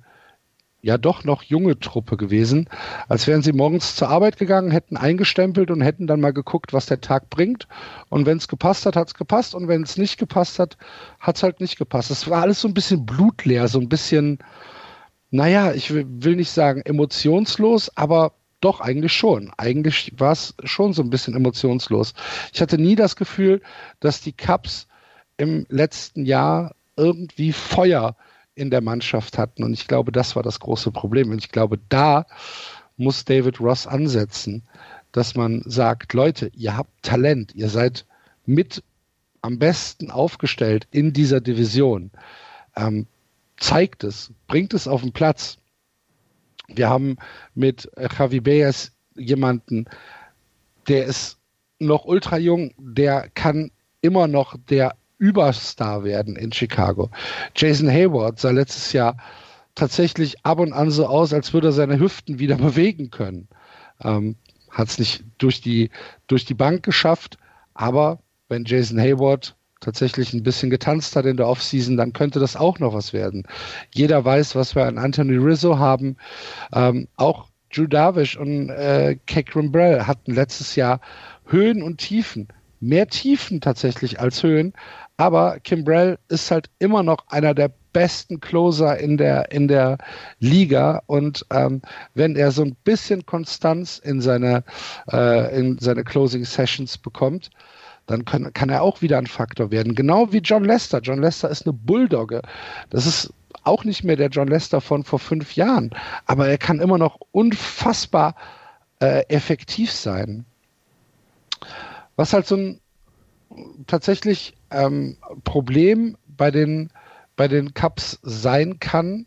ja doch noch junge Truppe gewesen, als wären sie morgens zur Arbeit gegangen, hätten eingestempelt und hätten dann mal geguckt, was der Tag bringt. Und wenn es gepasst hat, hat es gepasst. Und wenn es nicht gepasst hat, hat es halt nicht gepasst. Es war alles so ein bisschen blutleer, so ein bisschen, naja, ich will, nicht sagen emotionslos, aber doch eigentlich schon. Eigentlich war es schon so ein bisschen emotionslos. Ich hatte nie das Gefühl, dass die Cups im letzten Jahr irgendwie Feuer in der Mannschaft hatten. Und ich glaube, das war das große Problem. Und ich glaube, da muss David Ross ansetzen, dass man sagt, Leute, ihr habt Talent, ihr seid mit am besten aufgestellt in dieser Division. Ähm, zeigt es, bringt es auf den Platz. Wir haben mit Javi Baez jemanden, der ist noch ultra jung, der kann immer noch der Überstar werden in Chicago. Jason Hayward sah letztes Jahr tatsächlich ab und an so aus, als würde er seine Hüften wieder bewegen können. Ähm, Hat es nicht durch die, durch die Bank geschafft, aber wenn Jason Hayward tatsächlich ein bisschen getanzt hat in der Offseason, dann könnte das auch noch was werden. Jeder weiß, was wir an Anthony Rizzo haben. Ähm, auch Drew Darvish und äh, Keck Brell hatten letztes Jahr Höhen und Tiefen. Mehr Tiefen tatsächlich als Höhen. Aber Kimbrell ist halt immer noch einer der besten Closer in der, in der Liga. Und ähm, wenn er so ein bisschen Konstanz in seine, äh, in seine Closing Sessions bekommt, dann kann, kann er auch wieder ein Faktor werden. Genau wie John Lester. John Lester ist eine Bulldogge. Das ist auch nicht mehr der John Lester von vor fünf Jahren, aber er kann immer noch unfassbar äh, effektiv sein. Was halt so ein tatsächlich ähm, Problem bei den, bei den Cups sein kann,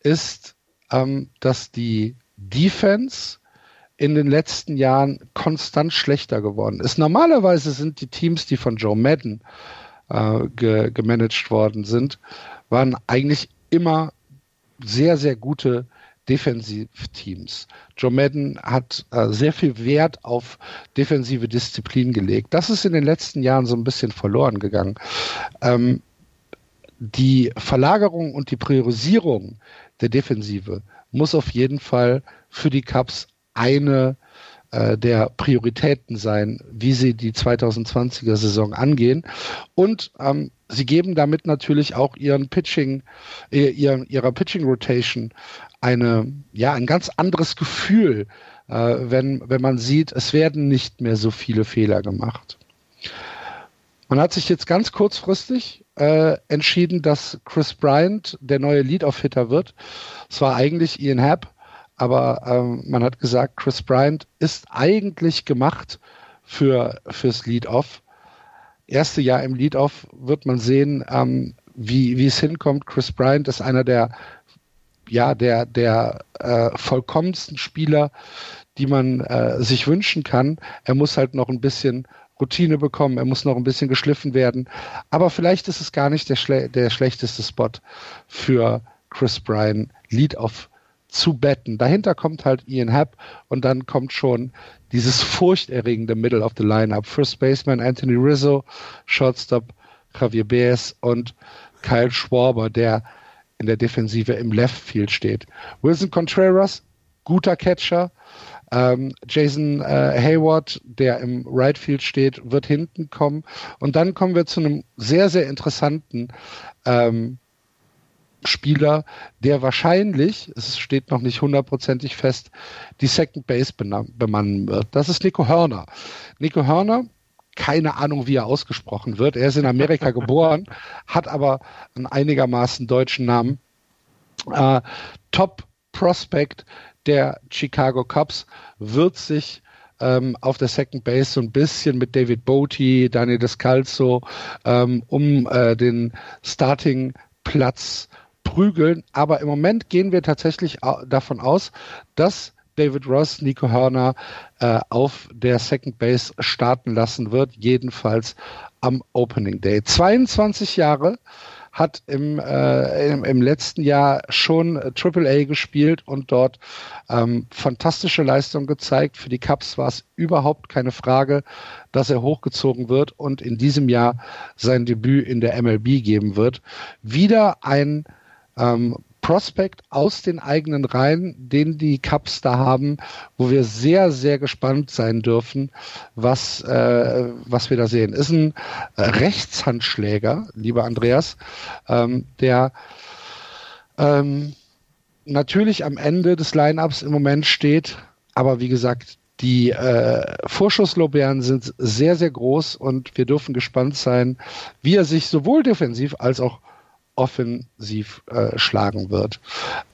ist, ähm, dass die Defense in den letzten Jahren konstant schlechter geworden ist. Normalerweise sind die Teams, die von Joe Madden äh, ge gemanagt worden sind, waren eigentlich immer sehr, sehr gute Defensivteams. Joe Madden hat äh, sehr viel Wert auf defensive Disziplin gelegt. Das ist in den letzten Jahren so ein bisschen verloren gegangen. Ähm, die Verlagerung und die Priorisierung der Defensive muss auf jeden Fall für die Cups eine der Prioritäten sein, wie sie die 2020er Saison angehen. Und ähm, sie geben damit natürlich auch ihren Pitching, äh, ihren, ihrer Pitching Rotation eine, ja, ein ganz anderes Gefühl, äh, wenn, wenn man sieht, es werden nicht mehr so viele Fehler gemacht. Man hat sich jetzt ganz kurzfristig äh, entschieden, dass Chris Bryant der neue Lead-Off-Hitter wird. Es war eigentlich Ian Happ, aber ähm, man hat gesagt, Chris Bryant ist eigentlich gemacht für fürs Lead-Off. Erste Jahr im Lead-Off wird man sehen, ähm, wie, wie es hinkommt. Chris Bryant ist einer der ja der der äh, vollkommensten Spieler, die man äh, sich wünschen kann. Er muss halt noch ein bisschen Routine bekommen, er muss noch ein bisschen geschliffen werden. Aber vielleicht ist es gar nicht der, schle der schlechteste Spot für Chris Bryan, Lead-Off zu betten. Dahinter kommt halt Ian Happ und dann kommt schon dieses furchterregende Middle of the Lineup. First Baseman Anthony Rizzo, Shortstop Javier Baez und Kyle Schwarber, der in der Defensive im Left Field steht. Wilson Contreras, guter Catcher. Ähm, Jason äh, Hayward, der im Right Field steht, wird hinten kommen. Und dann kommen wir zu einem sehr, sehr interessanten ähm, Spieler, der wahrscheinlich, es steht noch nicht hundertprozentig fest, die Second Base bemannen wird. Das ist Nico Hörner. Nico Hörner, keine Ahnung, wie er ausgesprochen wird. Er ist in Amerika geboren, hat aber einen einigermaßen deutschen Namen. Äh, Top Prospect der Chicago Cubs wird sich ähm, auf der Second Base so ein bisschen mit David Boaty, Daniel Descalzo ähm, um äh, den Starting Platz prügeln. Aber im Moment gehen wir tatsächlich davon aus, dass David Ross, Nico Hörner äh, auf der Second Base starten lassen wird, jedenfalls am Opening Day. 22 Jahre hat im, äh, im, im, letzten Jahr schon AAA gespielt und dort ähm, fantastische Leistung gezeigt. Für die Cubs war es überhaupt keine Frage, dass er hochgezogen wird und in diesem Jahr sein Debüt in der MLB geben wird. Wieder ein ähm, Prospect aus den eigenen Reihen, den die Cups da haben, wo wir sehr, sehr gespannt sein dürfen, was, äh, was wir da sehen. Ist ein äh, Rechtshandschläger, lieber Andreas, ähm, der ähm, natürlich am Ende des Lineups im Moment steht, aber wie gesagt, die äh, Vorschusslorbeeren sind sehr, sehr groß und wir dürfen gespannt sein, wie er sich sowohl defensiv als auch offensiv äh, schlagen wird.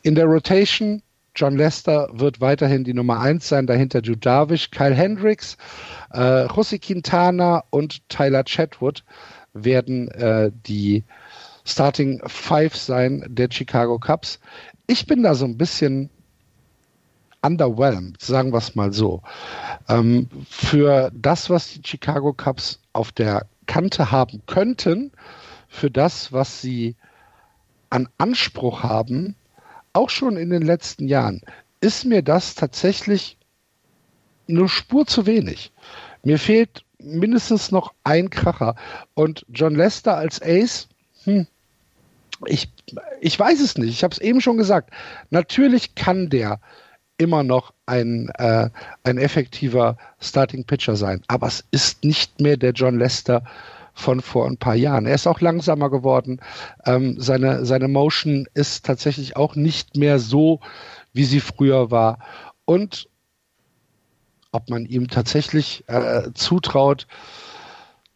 In der Rotation John Lester wird weiterhin die Nummer 1 sein, dahinter Drew Darvish, Kyle Hendricks, äh, José Quintana und Tyler Chatwood werden äh, die Starting Five sein der Chicago Cubs. Ich bin da so ein bisschen underwhelmed, sagen wir es mal so. Ähm, für das, was die Chicago Cubs auf der Kante haben könnten für das, was sie an Anspruch haben, auch schon in den letzten Jahren, ist mir das tatsächlich eine Spur zu wenig. Mir fehlt mindestens noch ein Kracher. Und John Lester als Ace, hm, ich, ich weiß es nicht. Ich habe es eben schon gesagt. Natürlich kann der immer noch ein, äh, ein effektiver Starting Pitcher sein. Aber es ist nicht mehr der John Lester von vor ein paar Jahren. Er ist auch langsamer geworden. Ähm, seine, seine Motion ist tatsächlich auch nicht mehr so, wie sie früher war. Und ob man ihm tatsächlich äh, zutraut,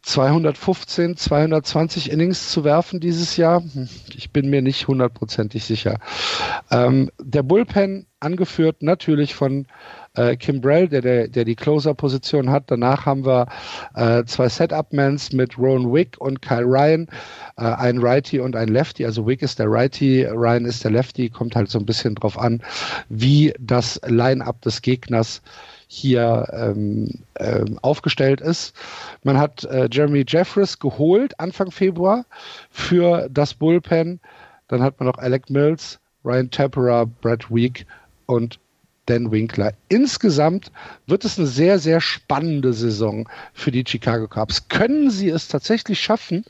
215, 220 Innings zu werfen dieses Jahr? Hm, ich bin mir nicht hundertprozentig sicher. Ähm, der Bullpen, angeführt natürlich von äh, Kim Brell, der, der, der die Closer-Position hat. Danach haben wir äh, zwei Setup-Mans mit Rowan Wick und Kyle Ryan, äh, ein Righty und ein Lefty. Also Wick ist der Righty, Ryan ist der Lefty. Kommt halt so ein bisschen drauf an, wie das Line-Up des Gegners hier ähm, ähm, aufgestellt ist. Man hat äh, Jeremy Jeffries geholt Anfang Februar für das Bullpen. Dann hat man noch Alec Mills, Ryan Tapera, Brad Week und Dan Winkler. Insgesamt wird es eine sehr, sehr spannende Saison für die Chicago Cubs. Können sie es tatsächlich schaffen,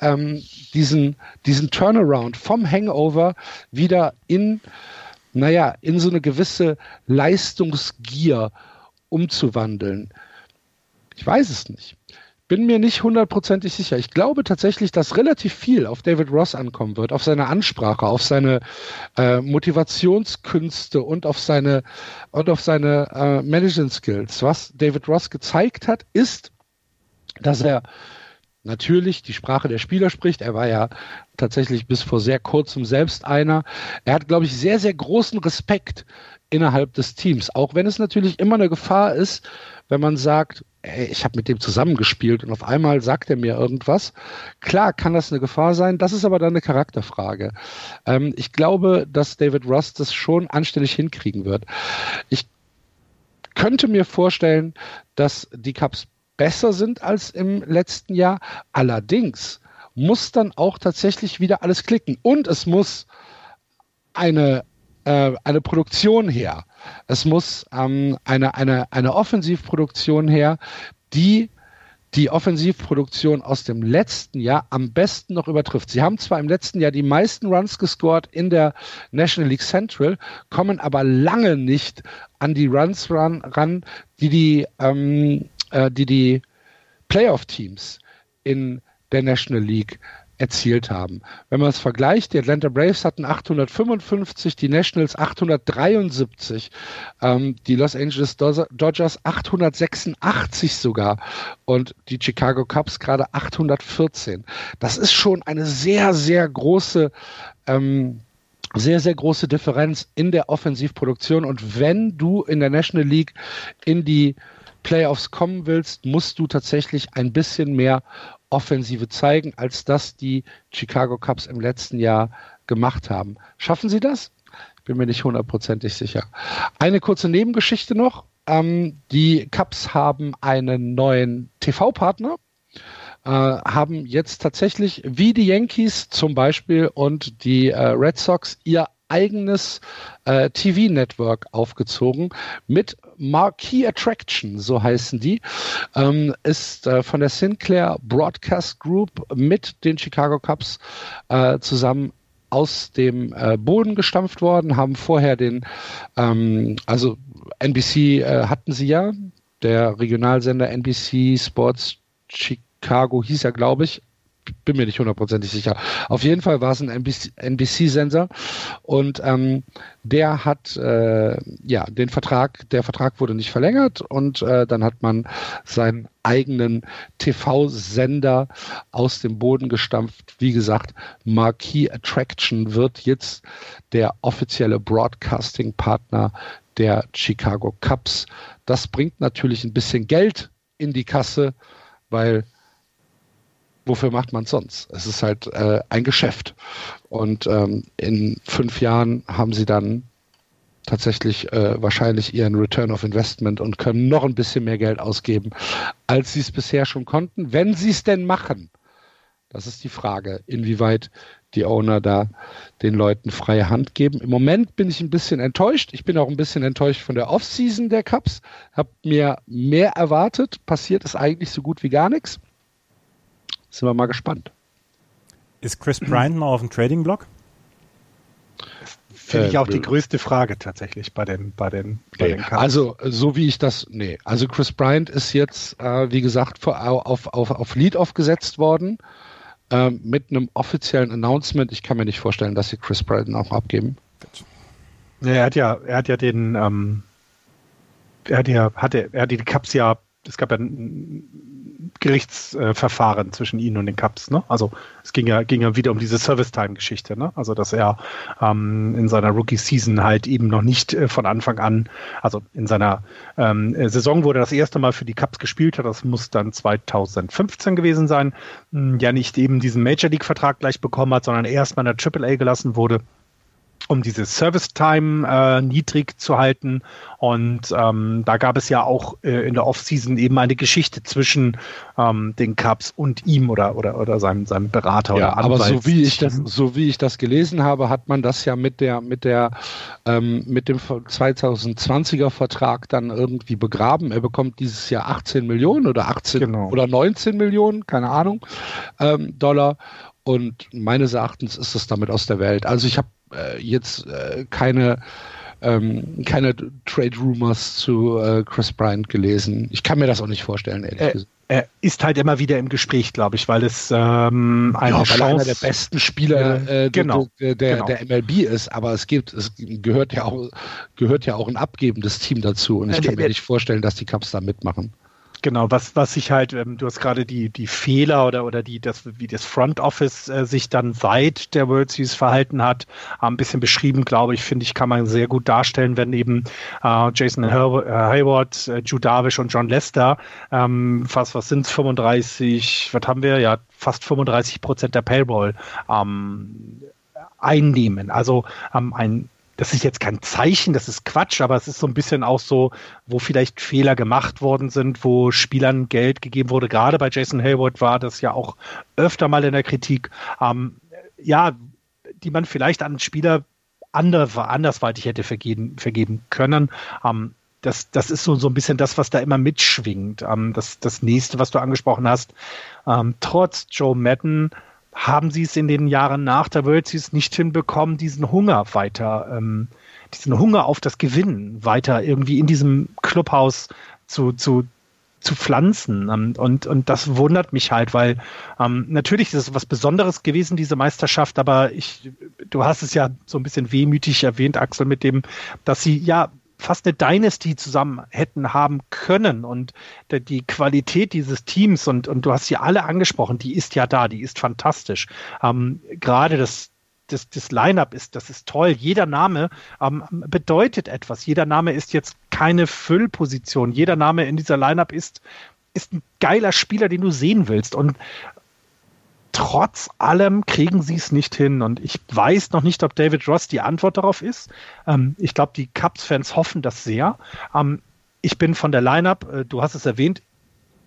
ähm, diesen, diesen Turnaround vom Hangover wieder in, naja, in so eine gewisse Leistungsgier umzuwandeln? Ich weiß es nicht bin mir nicht hundertprozentig sicher. Ich glaube tatsächlich, dass relativ viel auf David Ross ankommen wird, auf seine Ansprache, auf seine äh, Motivationskünste und auf seine und auf seine äh, Management Skills. Was David Ross gezeigt hat, ist, dass er natürlich die Sprache der Spieler spricht. Er war ja tatsächlich bis vor sehr kurzem selbst einer. Er hat, glaube ich, sehr, sehr großen Respekt innerhalb des Teams, auch wenn es natürlich immer eine Gefahr ist, wenn man sagt, ey, ich habe mit dem zusammengespielt und auf einmal sagt er mir irgendwas. Klar kann das eine Gefahr sein, das ist aber dann eine Charakterfrage. Ähm, ich glaube, dass David Ross das schon anständig hinkriegen wird. Ich könnte mir vorstellen, dass die Cups besser sind als im letzten Jahr. Allerdings muss dann auch tatsächlich wieder alles klicken und es muss eine, äh, eine Produktion her. Es muss ähm, eine, eine, eine Offensivproduktion her, die die Offensivproduktion aus dem letzten Jahr am besten noch übertrifft. Sie haben zwar im letzten Jahr die meisten Runs gescored in der National League Central, kommen aber lange nicht an die Runs ran, ran die die, ähm, äh, die, die Playoff-Teams in der National League erzielt haben. Wenn man es vergleicht, die Atlanta Braves hatten 855, die Nationals 873, ähm, die Los Angeles Dodgers 886 sogar und die Chicago Cubs gerade 814. Das ist schon eine sehr, sehr große ähm, sehr, sehr große Differenz in der Offensivproduktion. Und wenn du in der National League in die Playoffs kommen willst, musst du tatsächlich ein bisschen mehr Offensive zeigen, als das die Chicago Cubs im letzten Jahr gemacht haben. Schaffen sie das? Ich bin mir nicht hundertprozentig sicher. Eine kurze Nebengeschichte noch. Ähm, die Cubs haben einen neuen TV-Partner. Äh, haben jetzt tatsächlich wie die Yankees zum Beispiel und die äh, Red Sox ihr eigenes äh, TV-Network aufgezogen mit Marquee Attraction, so heißen die, ähm, ist äh, von der Sinclair Broadcast Group mit den Chicago Cubs äh, zusammen aus dem äh, Boden gestampft worden, haben vorher den, ähm, also NBC äh, hatten sie ja, der Regionalsender NBC Sports Chicago hieß er, glaube ich, bin mir nicht hundertprozentig sicher. Auf jeden Fall war es ein NBC-Sensor und ähm, der hat äh, ja den Vertrag, der Vertrag wurde nicht verlängert und äh, dann hat man seinen eigenen TV-Sender aus dem Boden gestampft. Wie gesagt, Marquee Attraction wird jetzt der offizielle Broadcasting-Partner der Chicago Cubs. Das bringt natürlich ein bisschen Geld in die Kasse, weil wofür macht man es sonst? Es ist halt äh, ein Geschäft. Und ähm, in fünf Jahren haben sie dann tatsächlich äh, wahrscheinlich ihren Return of Investment und können noch ein bisschen mehr Geld ausgeben, als sie es bisher schon konnten, wenn sie es denn machen. Das ist die Frage, inwieweit die Owner da den Leuten freie Hand geben. Im Moment bin ich ein bisschen enttäuscht. Ich bin auch ein bisschen enttäuscht von der Offseason der Cups. Hab mir mehr erwartet. Passiert ist eigentlich so gut wie gar nichts. Sind wir mal gespannt. Ist Chris Bryant noch auf dem Trading-Block? Finde ich auch die größte Frage tatsächlich bei den, bei den, bei nee, den Cups. Also, so wie ich das, nee. Also Chris Bryant ist jetzt, äh, wie gesagt, auf, auf, auf Lead-Off gesetzt worden äh, mit einem offiziellen Announcement. Ich kann mir nicht vorstellen, dass sie Chris Bryant auch abgeben. Ja, er hat ja, er hat ja den, ähm, er hat ja, hatte, er hat die Cups ja, es gab ja Gerichtsverfahren zwischen ihnen und den Cups, ne? Also es ging ja, ging ja wieder um diese Service-Time-Geschichte, ne? Also dass er ähm, in seiner Rookie-Season halt eben noch nicht äh, von Anfang an, also in seiner ähm, Saison, wo er das erste Mal für die Cups gespielt hat, das muss dann 2015 gewesen sein, mh, ja nicht eben diesen Major League-Vertrag gleich bekommen hat, sondern erstmal in der AAA gelassen wurde um diese Service-Time äh, niedrig zu halten. Und ähm, da gab es ja auch äh, in der Offseason eben eine Geschichte zwischen ähm, den Cubs und ihm oder, oder, oder seinem, seinem Berater ja, oder Aber so wie, ich das, so wie ich das gelesen habe, hat man das ja mit der, mit der, ähm, mit dem 2020er Vertrag dann irgendwie begraben. Er bekommt dieses Jahr 18 Millionen oder 18 genau. oder 19 Millionen, keine Ahnung, ähm, Dollar. Und meines Erachtens ist es damit aus der Welt. Also ich habe äh, jetzt äh, keine ähm, keine Trade Rumors zu äh, Chris Bryant gelesen. Ich kann mir das auch nicht vorstellen, ehrlich gesagt. Er ist halt immer wieder im Gespräch, glaube ich, weil es ähm, eine ja, Chance, einer der besten Spieler äh, genau, der, der, genau. der, MLB ist, aber es gibt, es gehört ja auch, gehört ja auch ein abgebendes Team dazu und ich kann mir nicht vorstellen, dass die Cubs da mitmachen. Genau, was, was sich halt, ähm, du hast gerade die, die Fehler oder, oder die, das, wie das Front Office äh, sich dann seit der World Series verhalten hat, ein bisschen beschrieben, glaube ich, finde ich, kann man sehr gut darstellen, wenn eben äh, Jason äh, Hayward, äh, Drew Darvish und John Lester ähm, fast, was sind 35, was haben wir? Ja, fast 35 Prozent der Payroll ähm, einnehmen. Also ähm, ein das ist jetzt kein Zeichen, das ist Quatsch, aber es ist so ein bisschen auch so, wo vielleicht Fehler gemacht worden sind, wo Spielern Geld gegeben wurde. Gerade bei Jason Hayward war das ja auch öfter mal in der Kritik. Ähm, ja, die man vielleicht an Spieler anders, andersweitig hätte vergeben, vergeben können. Ähm, das, das ist so, so ein bisschen das, was da immer mitschwingt. Ähm, das, das nächste, was du angesprochen hast, ähm, trotz Joe Madden haben sie es in den Jahren nach der World Series nicht hinbekommen, diesen Hunger weiter, ähm, diesen Hunger auf das Gewinnen weiter irgendwie in diesem Clubhaus zu, zu, zu pflanzen. Ähm, und, und das wundert mich halt, weil ähm, natürlich ist es was Besonderes gewesen, diese Meisterschaft, aber ich, du hast es ja so ein bisschen wehmütig erwähnt, Axel, mit dem, dass sie ja fast eine Dynasty zusammen hätten haben können. Und die Qualität dieses Teams, und, und du hast sie alle angesprochen, die ist ja da, die ist fantastisch. Ähm, gerade das, das, das Line-up ist, das ist toll. Jeder Name ähm, bedeutet etwas. Jeder Name ist jetzt keine Füllposition. Jeder Name in dieser Line-up ist, ist ein geiler Spieler, den du sehen willst. Und trotz allem kriegen sie es nicht hin. Und ich weiß noch nicht, ob David Ross die Antwort darauf ist. Ähm, ich glaube, die Cubs-Fans hoffen das sehr. Ähm, ich bin von der Lineup, äh, du hast es erwähnt,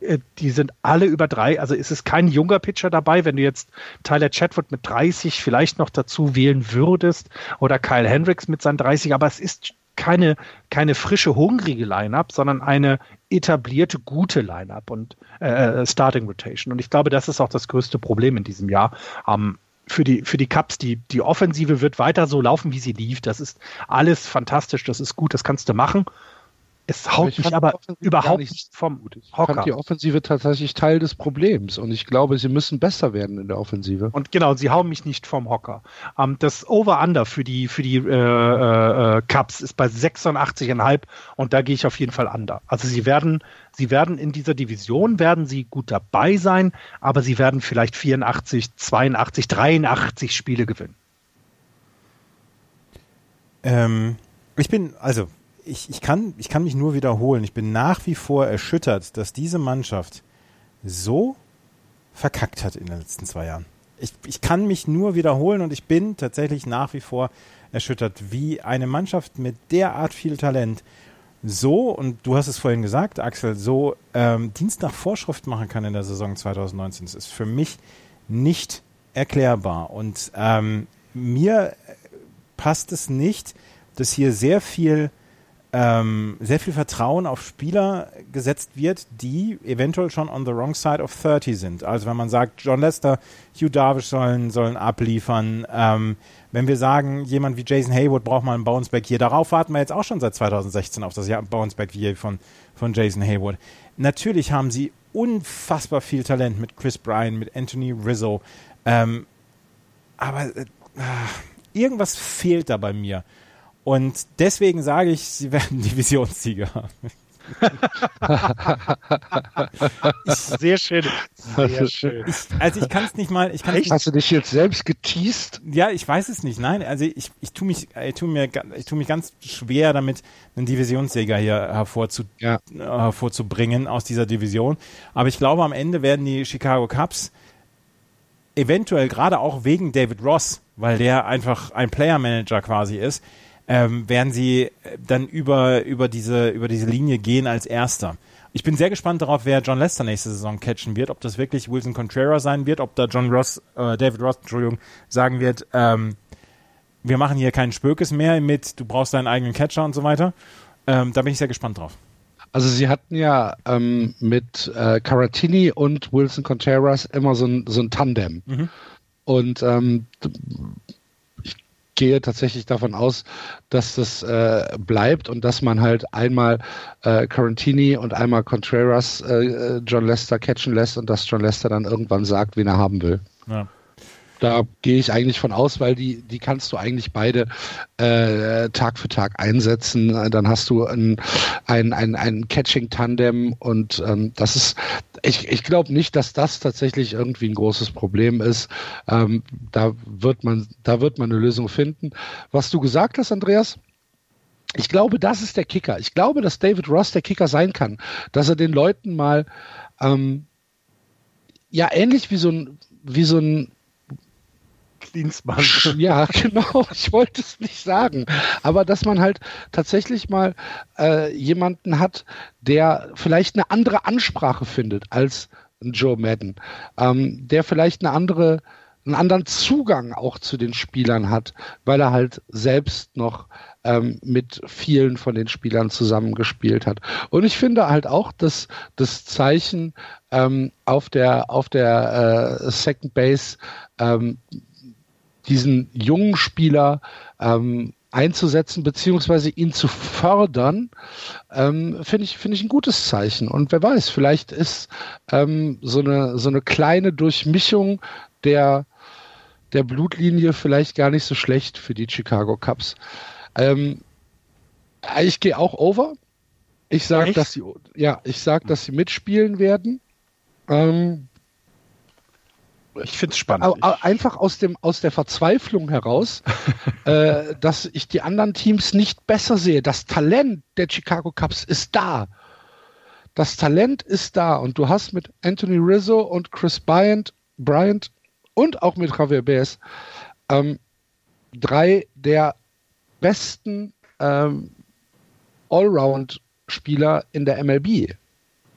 äh, die sind alle über drei. Also ist es kein junger Pitcher dabei, wenn du jetzt Tyler Chatwood mit 30 vielleicht noch dazu wählen würdest oder Kyle Hendricks mit seinen 30, aber es ist keine, keine frische, hungrige Line-Up, sondern eine etablierte, gute Line-Up und äh, äh, Starting Rotation. Und ich glaube, das ist auch das größte Problem in diesem Jahr. Ähm, für die, für die Cups, die, die Offensive wird weiter so laufen, wie sie lief. Das ist alles fantastisch, das ist gut, das kannst du machen. Es haut mich aber überhaupt nicht vom Hocker. Ich fand die Offensive tatsächlich Teil des Problems und ich glaube, sie müssen besser werden in der Offensive. Und genau, sie hauen mich nicht vom Hocker. Ähm, das Over-Under für die, für die äh, äh, Cups ist bei 86,5 und da gehe ich auf jeden Fall under. Also sie werden, sie werden in dieser Division, werden sie gut dabei sein, aber sie werden vielleicht 84, 82, 83 Spiele gewinnen. Ähm, ich bin, also ich, ich, kann, ich kann mich nur wiederholen. Ich bin nach wie vor erschüttert, dass diese Mannschaft so verkackt hat in den letzten zwei Jahren. ich, ich kann mich nur wiederholen und ich bin tatsächlich nach wie vor erschüttert, wie eine Mannschaft mit derart viel Talent so, und du hast es vorhin gesagt, Axel, so ähm, Dienst nach Vorschrift machen kann in der Saison 2019. Das ist für mich nicht erklärbar. Und ähm, mir passt es nicht, dass hier sehr viel ähm, sehr viel Vertrauen auf Spieler gesetzt wird, die eventuell schon on the wrong side of 30 sind. Also wenn man sagt, John Lester, Hugh Darvish sollen, sollen abliefern, ähm, wenn wir sagen, jemand wie Jason Haywood braucht mal einen Bounceback hier, darauf warten wir jetzt auch schon seit 2016 auf das Bounceback hier von, von Jason Haywood. Natürlich haben sie unfassbar viel Talent mit Chris Bryan, mit Anthony Rizzo, ähm, aber äh, irgendwas fehlt da bei mir. Und deswegen sage ich, sie werden Divisionssieger haben. Sehr schön. Sehr schön. Ich, also ich kann es nicht mal. Ich kann's nicht, Hast du dich jetzt selbst geteased? ja, ich weiß es nicht. Nein, also ich, ich tue mich, ich tue mir, ich tue mich ganz schwer damit, einen Divisionssieger hier hervorzu, Ja. äh, hervorzubringen aus dieser Division. Aber ich glaube, am Ende werden die Chicago Cubs eventuell gerade auch wegen David Ross, weil der einfach ein Player Manager quasi ist, ähm, werden sie äh, dann über, über, diese, über diese Linie gehen als Erster. Ich bin sehr gespannt darauf, wer John Lester nächste Saison catchen wird, ob das wirklich Wilson Contreras sein wird, ob da John Ross, äh, David Ross, Entschuldigung, sagen wird, ähm, wir machen hier keinen Spökes mehr mit, du brauchst deinen eigenen Catcher und so weiter. Ähm, da bin ich sehr gespannt drauf. Also sie hatten ja ähm, mit äh, Caratini und Wilson Contreras immer so ein, so ein Tandem. Mhm. Und ähm, gehe tatsächlich davon aus, dass das äh, bleibt und dass man halt einmal äh, Carantini und einmal Contreras äh, John Lester catchen lässt und dass John Lester dann irgendwann sagt, wen er haben will. Ja. Da gehe ich eigentlich von aus, weil die, die kannst du eigentlich beide äh, Tag für Tag einsetzen. Dann hast du ein, ein, ein, ein Catching-Tandem und ähm, das ist, ich, ich glaube nicht, dass das tatsächlich irgendwie ein großes Problem ist. Ähm, da wird man, da wird man eine Lösung finden. Was du gesagt hast, Andreas, ich glaube, das ist der Kicker. Ich glaube, dass David Ross der Kicker sein kann, dass er den Leuten mal ähm, ja ähnlich wie so ein wie so ein Klinsmann. ja, genau, ich wollte es nicht sagen. Aber dass man halt tatsächlich mal äh, jemanden hat, der vielleicht eine andere Ansprache findet als Joe Madden, ähm, der vielleicht eine andere, einen anderen Zugang auch zu den Spielern hat, weil er halt selbst noch ähm, mit vielen von den Spielern zusammengespielt hat. Und ich finde halt auch, dass das Zeichen ähm, auf der auf der äh, Second Base ähm, diesen jungen Spieler ähm, einzusetzen beziehungsweise ihn zu fördern, ähm, finde ich finde ich ein gutes Zeichen. Und wer weiß, vielleicht ist ähm, so eine so eine kleine Durchmischung der der Blutlinie vielleicht gar nicht so schlecht für die Chicago Cubs. Ähm, ich gehe auch over. Ich sage, dass sie ja, ich sage, dass sie mitspielen werden. Ähm, Ich finde es spannend. Einfach aus dem aus der Verzweiflung heraus, äh, dass ich die anderen Teams nicht besser sehe. Das Talent der Chicago Cubs ist da. Das Talent ist da und du hast mit Anthony Rizzo und Chris Bryant, Bryant und auch mit Javier Baez ähm, drei der besten ähm, Allround-Spieler in der MLB,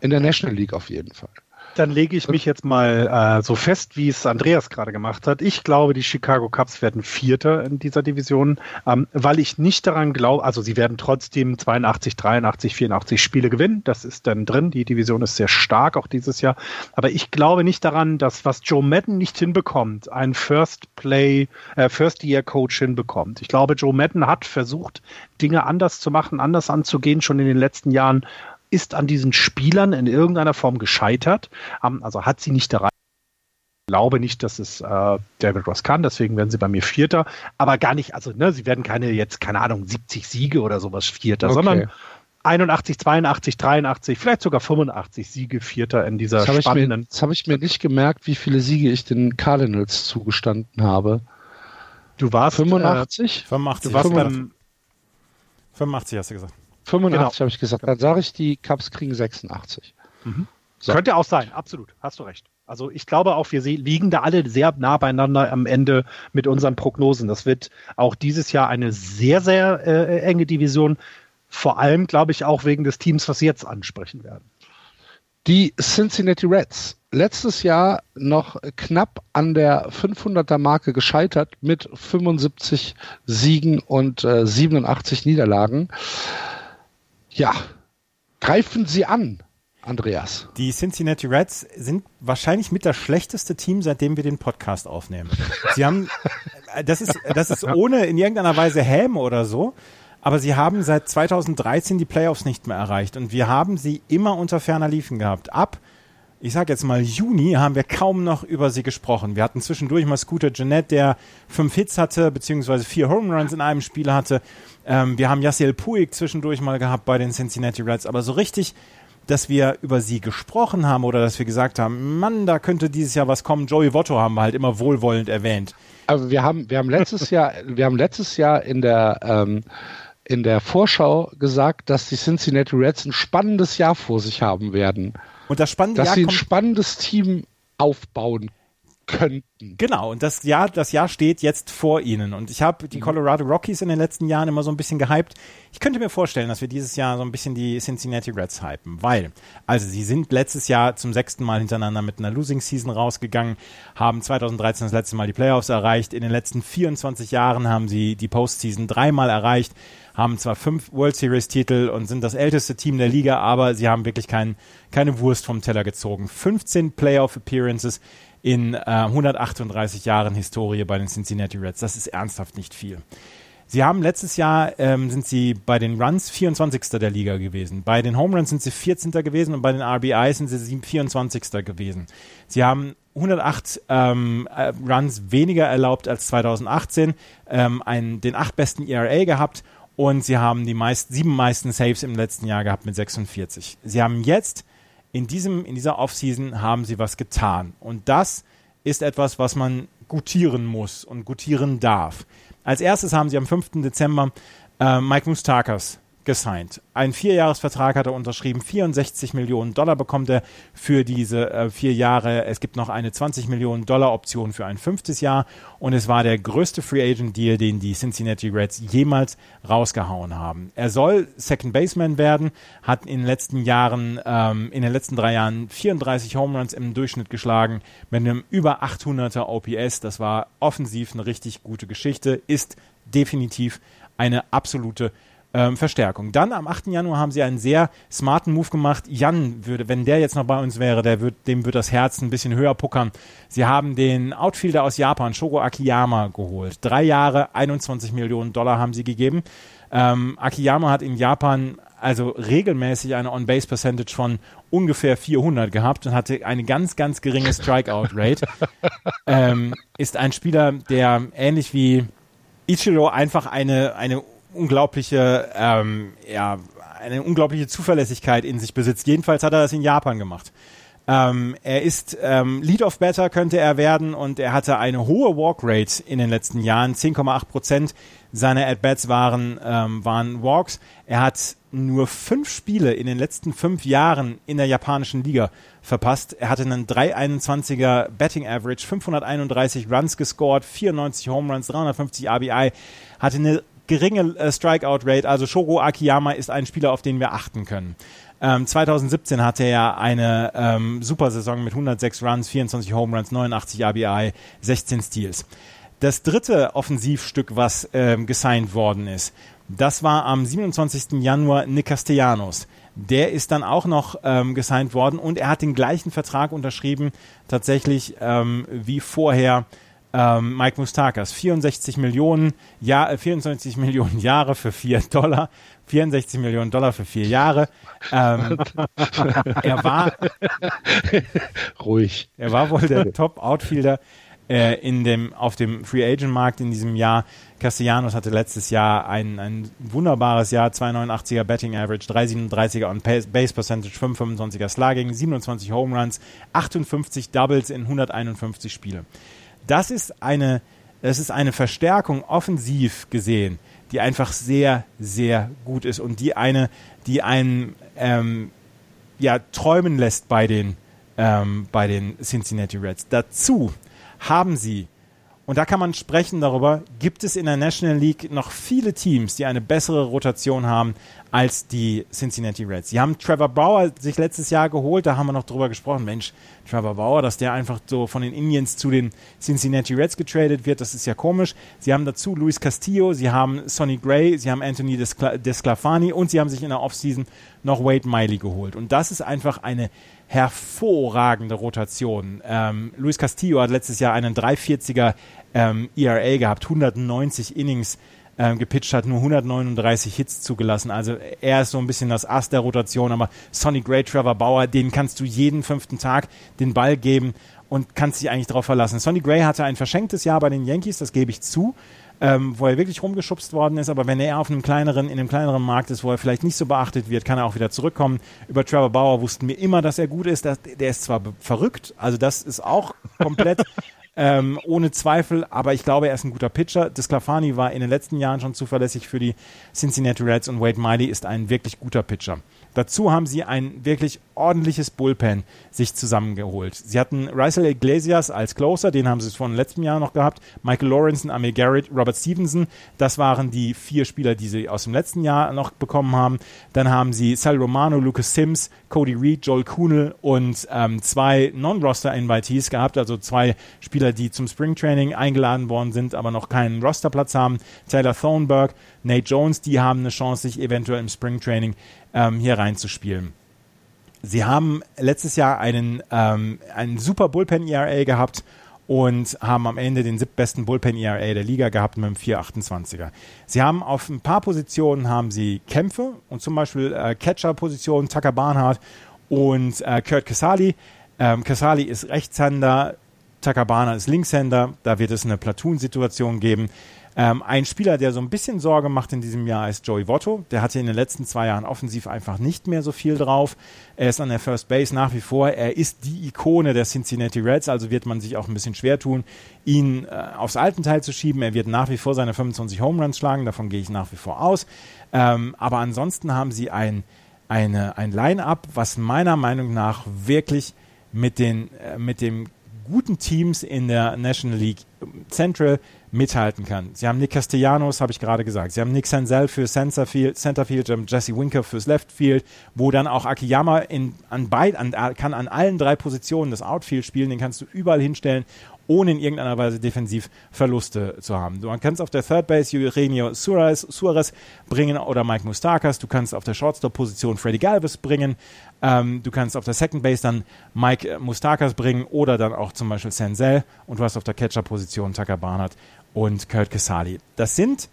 in der National League auf jeden Fall. Dann lege ich mich jetzt mal äh, so fest, wie es Andreas gerade gemacht hat. Ich glaube, die Chicago Cubs werden Vierter in dieser Division, ähm, weil ich nicht daran glaube, also sie werden trotzdem 82, 83, 84 Spiele gewinnen. Das ist dann drin. Die Division ist sehr stark auch dieses Jahr. Aber ich glaube nicht daran, dass was Joe Madden nicht hinbekommt, ein First Play, äh, First Year Coach hinbekommt. Ich glaube, Joe Madden hat versucht, Dinge anders zu machen, anders anzugehen, schon in den letzten Jahren ist an diesen Spielern in irgendeiner Form gescheitert. Also hat sie nicht erreicht. Ich glaube nicht, dass es äh, David Ross kann, deswegen werden sie bei mir Vierter. Aber gar nicht, also ne, sie werden keine jetzt, keine Ahnung, 70 Siege oder sowas Vierter, Okay. sondern 81, 82, 83, vielleicht sogar 85 Siege Vierter in dieser Jetzt habe ich, mir, spannenden. jetzt hab ich mir nicht gemerkt, wie viele Siege ich den Cardinals zugestanden habe. Du warst 85? 85, Äh, du warst 85, beim 85 hast du gesagt. 85 habe ich gesagt. Dann sage ich, die Cubs kriegen 86. Mhm. So. Könnte auch sein, absolut. Hast du recht. Also ich glaube auch, wir liegen da alle sehr nah beieinander am Ende mit unseren Prognosen. Das wird auch dieses Jahr eine sehr, sehr äh, enge Division. Vor allem, glaube ich, auch wegen des Teams, was Sie jetzt ansprechen werden. Die Cincinnati Reds, letztes Jahr noch knapp an der 500er Marke gescheitert mit 75 Siegen und äh, 87 Niederlagen. Ja, greifen Sie an, Andreas. Die Cincinnati Reds sind wahrscheinlich mit das schlechteste Team, seitdem wir den Podcast aufnehmen. Sie haben, das ist, das ist ohne in irgendeiner Weise Häme oder so, aber sie haben seit 2013 die Playoffs nicht mehr erreicht und wir haben sie immer unter ferner Liefen gehabt. Ab, ich sag jetzt mal Juni, haben wir kaum noch über sie gesprochen. Wir hatten zwischendurch mal Scooter Jeanette, der fünf Hits hatte, beziehungsweise vier Home Runs in einem Spiel hatte. Ähm, wir haben Yassiel Puig zwischendurch mal gehabt bei den Cincinnati Reds, aber so richtig dass wir über sie gesprochen haben oder dass wir gesagt haben, Mann, da könnte dieses Jahr was kommen. Joey Votto haben wir halt immer wohlwollend erwähnt. Aber wir haben, wir haben letztes Jahr, wir haben letztes Jahr in der ähm, in der Vorschau gesagt, dass die Cincinnati Reds ein spannendes Jahr vor sich haben werden. Und das spannende dass Jahr sie ein spannendes Team aufbauen könnten. Genau, und das Jahr, das Jahr steht jetzt vor ihnen. Und ich habe die mhm. Colorado Rockies in den letzten Jahren immer so ein bisschen gehypt. Ich könnte mir vorstellen, dass wir dieses Jahr so ein bisschen die Cincinnati Reds hypen, weil, also sie sind letztes Jahr zum sechsten Mal hintereinander mit einer Losing Season rausgegangen, haben 2013 das letzte Mal die Playoffs erreicht. In den letzten 24 Jahren haben sie die Postseason dreimal erreicht, haben zwar fünf World Series Titel und sind das älteste Team der Liga, aber sie haben wirklich kein, keine Wurst vom Teller gezogen. 15 Playoff Appearances in äh, 138 Jahren Historie bei den Cincinnati Reds. Das ist ernsthaft nicht viel. Sie haben letztes Jahr ähm, sind sie bei den Runs 24. der Liga gewesen. Bei den Home Runs sind sie 14. gewesen und bei den RBIs sind sie 24. gewesen. Sie haben 108 ähm, äh, Runs weniger erlaubt als 2018, ähm, einen, den acht besten ERA gehabt und sie haben die meist, sieben meisten Saves im letzten Jahr gehabt mit 46. Sie haben jetzt in, diesem, in dieser Offseason haben sie was getan. Und das ist etwas, was man gutieren muss und gutieren darf. Als erstes haben sie am 5. Dezember äh, Mike Mustakas gesigned. Ein Vierjahresvertrag hat er unterschrieben, 64 Millionen Dollar bekommt er für diese äh, vier Jahre. Es gibt noch eine 20 Millionen Dollar Option für ein fünftes Jahr und es war der größte Free Agent Deal, den die Cincinnati Reds jemals rausgehauen haben. Er soll Second Baseman werden, hat in den letzten Jahren, ähm, in den letzten drei Jahren 34 Home Runs im Durchschnitt geschlagen mit einem über 800er OPS. Das war offensiv eine richtig gute Geschichte, ist definitiv eine absolute ähm, Verstärkung. Dann am 8. Januar haben sie einen sehr smarten Move gemacht. Jan würde, wenn der jetzt noch bei uns wäre, der wird, dem wird das Herz ein bisschen höher puckern. Sie haben den Outfielder aus Japan, Shogo Akiyama, geholt. Drei Jahre, 21 Millionen Dollar haben sie gegeben. Ähm, Akiyama hat in Japan also regelmäßig eine On-Base-Percentage von ungefähr 400 gehabt und hatte eine ganz, ganz geringe Strikeout-Rate. ähm, ist ein Spieler, der ähnlich wie Ichiro einfach eine, eine unglaubliche, ähm, ja, eine unglaubliche Zuverlässigkeit in sich besitzt. Jedenfalls hat er das in Japan gemacht. Ähm, er ist ähm, Lead of Better könnte er werden und er hatte eine hohe Walk Rate in den letzten Jahren. 10,8 Prozent seiner At-Bats waren, ähm, waren Walks. Er hat nur fünf Spiele in den letzten fünf Jahren in der japanischen Liga verpasst. Er hatte einen 321er Betting Average, 531 Runs gescored, 94 Home Runs, 350 RBI, hatte eine geringe äh, Strikeout-Rate. Also Shogo Akiyama ist ein Spieler, auf den wir achten können. Ähm, 2017 hatte er eine ähm, super Saison mit 106 Runs, 24 Home Runs, 89 RBI, 16 Steals. Das dritte Offensivstück, was ähm, gesigned worden ist, das war am 27. Januar Nick Castellanos. Der ist dann auch noch ähm, gesigned worden und er hat den gleichen Vertrag unterschrieben, tatsächlich ähm, wie vorher ähm, Mike Mustakas, 64 Millionen, ja, 64 Millionen Jahre für 4 Dollar. 64 Millionen Dollar für vier Jahre. Ähm, er war ruhig. Er war wohl der Top-Outfielder äh, in dem, auf dem Free Agent Markt in diesem Jahr. Castellanos hatte letztes Jahr ein, ein wunderbares Jahr, 289er Betting Average, 337er on Base Percentage, 525er Slugging, 27 Home Runs, 58 Doubles in 151 Spiele das ist eine, das ist eine Verstärkung offensiv gesehen, die einfach sehr, sehr gut ist und die eine, die einen ähm, ja träumen lässt bei den ähm, bei den Cincinnati Reds. Dazu haben sie und da kann man sprechen darüber, gibt es in der National League noch viele Teams, die eine bessere Rotation haben als die Cincinnati Reds. Sie haben Trevor Bauer sich letztes Jahr geholt, da haben wir noch drüber gesprochen. Mensch, Trevor Bauer, dass der einfach so von den Indians zu den Cincinnati Reds getradet wird, das ist ja komisch. Sie haben dazu Luis Castillo, sie haben Sonny Gray, sie haben Anthony Desclafani und sie haben sich in der Offseason noch Wade Miley geholt. Und das ist einfach eine hervorragende Rotation. Ähm, Luis Castillo hat letztes Jahr einen 340er ähm, ERA gehabt, 190 Innings ähm, gepitcht hat, nur 139 Hits zugelassen. Also er ist so ein bisschen das Ass der Rotation, aber Sonny Gray, Trevor Bauer, den kannst du jeden fünften Tag den Ball geben und kannst dich eigentlich darauf verlassen. Sonny Gray hatte ein verschenktes Jahr bei den Yankees, das gebe ich zu ähm, wo er wirklich rumgeschubst worden ist. Aber wenn er auf einem kleineren, in einem kleineren Markt ist, wo er vielleicht nicht so beachtet wird, kann er auch wieder zurückkommen. Über Trevor Bauer wussten wir immer, dass er gut ist. Der, der ist zwar verrückt, also das ist auch komplett ähm, ohne Zweifel, aber ich glaube, er ist ein guter Pitcher. Desclafani war in den letzten Jahren schon zuverlässig für die Cincinnati Reds und Wade Miley ist ein wirklich guter Pitcher. Dazu haben sie ein wirklich ordentliches Bullpen sich zusammengeholt. Sie hatten Rysel Iglesias als Closer, den haben sie von letztem Jahr noch gehabt, Michael Lawrence, Amir Garrett, Robert Stevenson. Das waren die vier Spieler, die sie aus dem letzten Jahr noch bekommen haben. Dann haben sie Sal Romano, Lucas Sims, Cody Reed, Joel Kuhnel und ähm, zwei Non-Roster-Invitees gehabt, also zwei Spieler, die zum Springtraining eingeladen worden sind, aber noch keinen Rosterplatz haben. Taylor Thornburg, Nate Jones, die haben eine Chance, sich eventuell im Springtraining ähm, hier reinzuspielen. Sie haben letztes Jahr einen, ähm, einen super Bullpen-ERA gehabt und haben am Ende den siebtbesten Bullpen-ERA der Liga gehabt mit einem 4,28er. Sie haben auf ein paar Positionen haben sie Kämpfe und zum Beispiel äh, Catcher-Positionen, Tucker Barnhart und äh, Kurt Casali. Ähm, Casali ist Rechtshänder, Tucker Barnhart ist Linkshänder. Da wird es eine Platoon-Situation geben. Ähm, ein Spieler, der so ein bisschen Sorge macht in diesem Jahr, ist Joey Votto. Der hatte in den letzten zwei Jahren offensiv einfach nicht mehr so viel drauf. Er ist an der First Base nach wie vor. Er ist die Ikone der Cincinnati Reds, also wird man sich auch ein bisschen schwer tun, ihn äh, aufs alten Teil zu schieben. Er wird nach wie vor seine 25 Home Runs schlagen, davon gehe ich nach wie vor aus. Ähm, aber ansonsten haben sie ein, eine, ein Line-Up, was meiner Meinung nach wirklich mit, den, äh, mit dem guten Teams in der National League Central mithalten kann. Sie haben Nick Castellanos, habe ich gerade gesagt. Sie haben Nick Senzel für Centerfield, Centerfield Jesse Winker fürs Leftfield, wo dann auch Akiyama in, an beid, an, kann an allen drei Positionen das Outfield spielen. Den kannst du überall hinstellen ohne in irgendeiner Weise defensiv Verluste zu haben. Du kannst auf der Third Base Eugenio Suarez, Suarez bringen oder Mike Mustakas. Du kannst auf der Shortstop-Position Freddy Galvis bringen. Ähm, du kannst auf der Second Base dann Mike Mustakas bringen oder dann auch zum Beispiel Senzel. Und du hast auf der Catcher-Position Tucker Barnard und Kurt Kesali. Das sind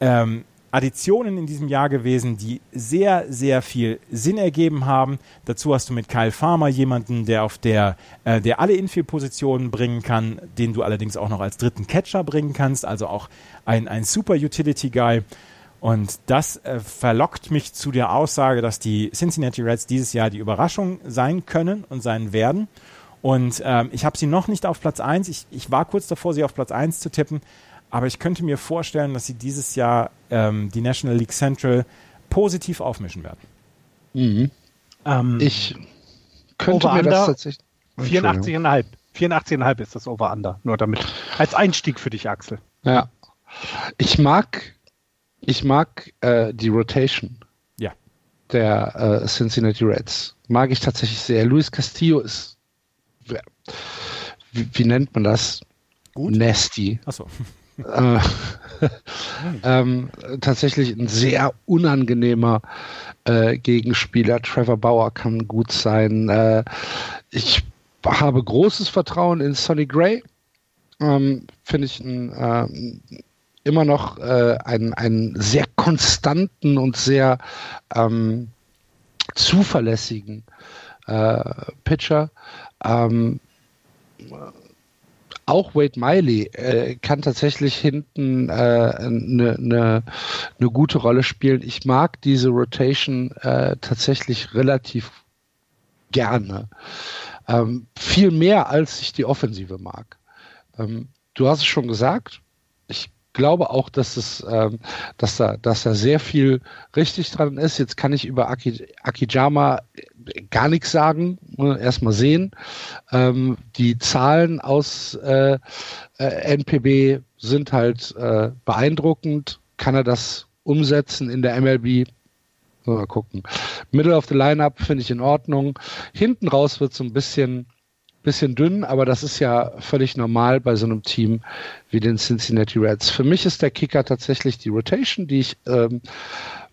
ähm, Additionen in diesem Jahr gewesen, die sehr, sehr viel Sinn ergeben haben. Dazu hast du mit Kyle Farmer jemanden, der auf der, äh, der alle Infield-Positionen bringen kann, den du allerdings auch noch als dritten Catcher bringen kannst, also auch ein, ein super Utility-Guy. Und das äh, verlockt mich zu der Aussage, dass die Cincinnati Reds dieses Jahr die Überraschung sein können und sein werden. Und ähm, ich habe sie noch nicht auf Platz 1. Ich, ich war kurz davor, sie auf Platz 1 zu tippen. Aber ich könnte mir vorstellen, dass sie dieses Jahr ähm, die National League Central positiv aufmischen werden. Mhm. Ähm, ich könnte mir das tatsächlich. 84,5. 84,5 ist das Over-Under. Nur damit. Als Einstieg für dich, Axel. Ja. Ich mag, ich mag äh, die Rotation. Ja. Der äh, Cincinnati Reds. Mag ich tatsächlich sehr. Luis Castillo ist. Wie, wie nennt man das? Gut. Nasty. Achso äh, ähm, tatsächlich ein sehr unangenehmer äh, Gegenspieler. Trevor Bauer kann gut sein. Äh, ich habe großes Vertrauen in Sonny Gray. Ähm, Finde ich ein, äh, immer noch äh, einen, einen sehr konstanten und sehr ähm, zuverlässigen Pitcher. Ähm, auch Wade Miley äh, kann tatsächlich hinten eine äh, ne, ne, ne gute Rolle spielen. Ich mag diese Rotation äh, tatsächlich relativ gerne. Ähm, viel mehr, als ich die Offensive mag. Ähm, du hast es schon gesagt. Ich glaube auch, dass es, ähm, dass da, dass da sehr viel richtig dran ist. Jetzt kann ich über Aki, Akijama gar nichts sagen Ne, erstmal sehen. Ähm, die Zahlen aus äh, äh, NPB sind halt äh, beeindruckend. Kann er das umsetzen in der MLB? Mal gucken. Middle of the Lineup finde ich in Ordnung. Hinten raus wird so ein bisschen, bisschen dünn, aber das ist ja völlig normal bei so einem Team wie den Cincinnati Reds. Für mich ist der Kicker tatsächlich die Rotation, die ich ähm,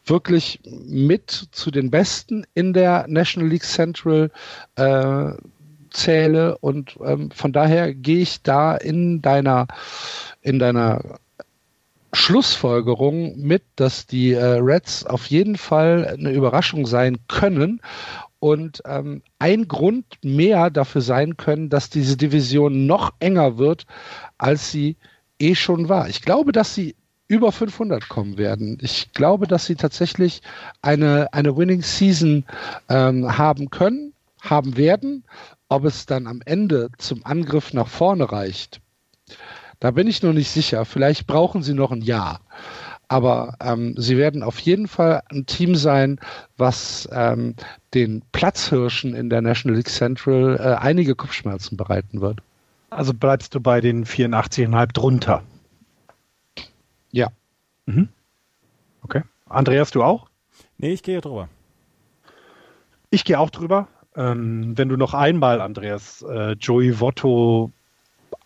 wirklich mit zu den Besten in der National League Central äh, zähle und ähm, von daher gehe ich da in deiner in deiner Schlussfolgerung mit, dass die äh, Reds auf jeden Fall eine Überraschung sein können und ähm, ein Grund mehr dafür sein können, dass diese Division noch enger wird, als sie eh schon war. Ich glaube, dass sie über 500 kommen werden. Ich glaube, dass sie tatsächlich eine, eine Winning Season ähm, haben können, haben werden. Ob es dann am Ende zum Angriff nach vorne reicht, da bin ich noch nicht sicher. Vielleicht brauchen sie noch ein Jahr. Aber ähm, sie werden auf jeden Fall ein Team sein, was ähm, den Platzhirschen in der National League Central äh, einige Kopfschmerzen bereiten wird. Also bleibst du bei den 84,5 drunter? Mhm. Okay. Andreas, du auch? Nee, ich gehe drüber. Ich gehe auch drüber. Ähm, wenn du noch einmal, Andreas, äh, Joey Votto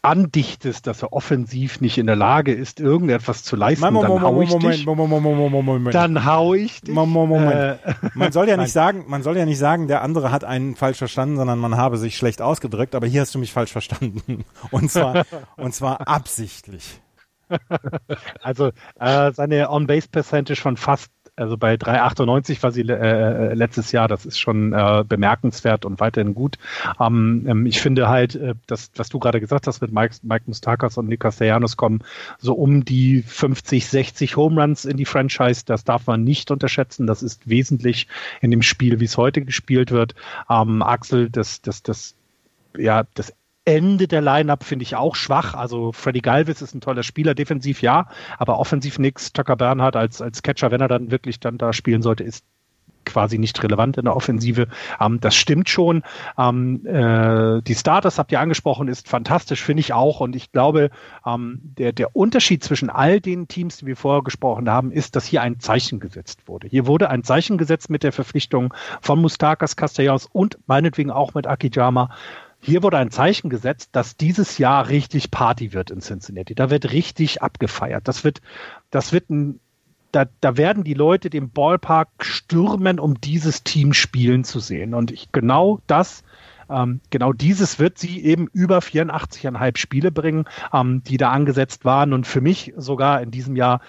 andichtest, dass er offensiv nicht in der Lage ist, irgendetwas zu leisten, Moment, dann hau ich Moment, dich. Moment, Moment, Moment, Moment. Dann hau ich dich. Moment, Moment. Äh, Man soll ja nicht sagen, man soll ja nicht sagen, der andere hat einen falsch verstanden, sondern man habe sich schlecht ausgedrückt, aber hier hast du mich falsch verstanden. Und zwar, und zwar absichtlich. Also äh, seine On-Base-Percentage von fast, also bei 3,98 war sie äh, letztes Jahr, das ist schon äh, bemerkenswert und weiterhin gut. Ähm, ähm, ich finde halt, äh, das, was du gerade gesagt hast mit Mike, Mike Mustakas und Nick Castellanos kommen so um die 50, 60 Home Runs in die Franchise, das darf man nicht unterschätzen, das ist wesentlich in dem Spiel, wie es heute gespielt wird. Ähm, Axel, das, das, das ja, das Ende der Lineup finde ich auch schwach. Also Freddy Galvis ist ein toller Spieler, defensiv ja, aber offensiv nix. Tucker Bernhardt als, als Catcher, wenn er dann wirklich dann da spielen sollte, ist quasi nicht relevant in der Offensive. Ähm, das stimmt schon. Ähm, äh, die Starters habt ihr angesprochen, ist fantastisch, finde ich auch. Und ich glaube, ähm, der, der Unterschied zwischen all den Teams, die wir vorher gesprochen haben, ist, dass hier ein Zeichen gesetzt wurde. Hier wurde ein Zeichen gesetzt mit der Verpflichtung von Mustakas, Castellanos und meinetwegen auch mit Akijama. Hier wurde ein Zeichen gesetzt, dass dieses Jahr richtig Party wird in Cincinnati. Da wird richtig abgefeiert. Das wird, das wird ein, da, da werden die Leute den Ballpark stürmen, um dieses Team spielen zu sehen. Und ich, genau das, ähm, genau dieses wird sie eben über 84,5 Spiele bringen, ähm, die da angesetzt waren. Und für mich sogar in diesem Jahr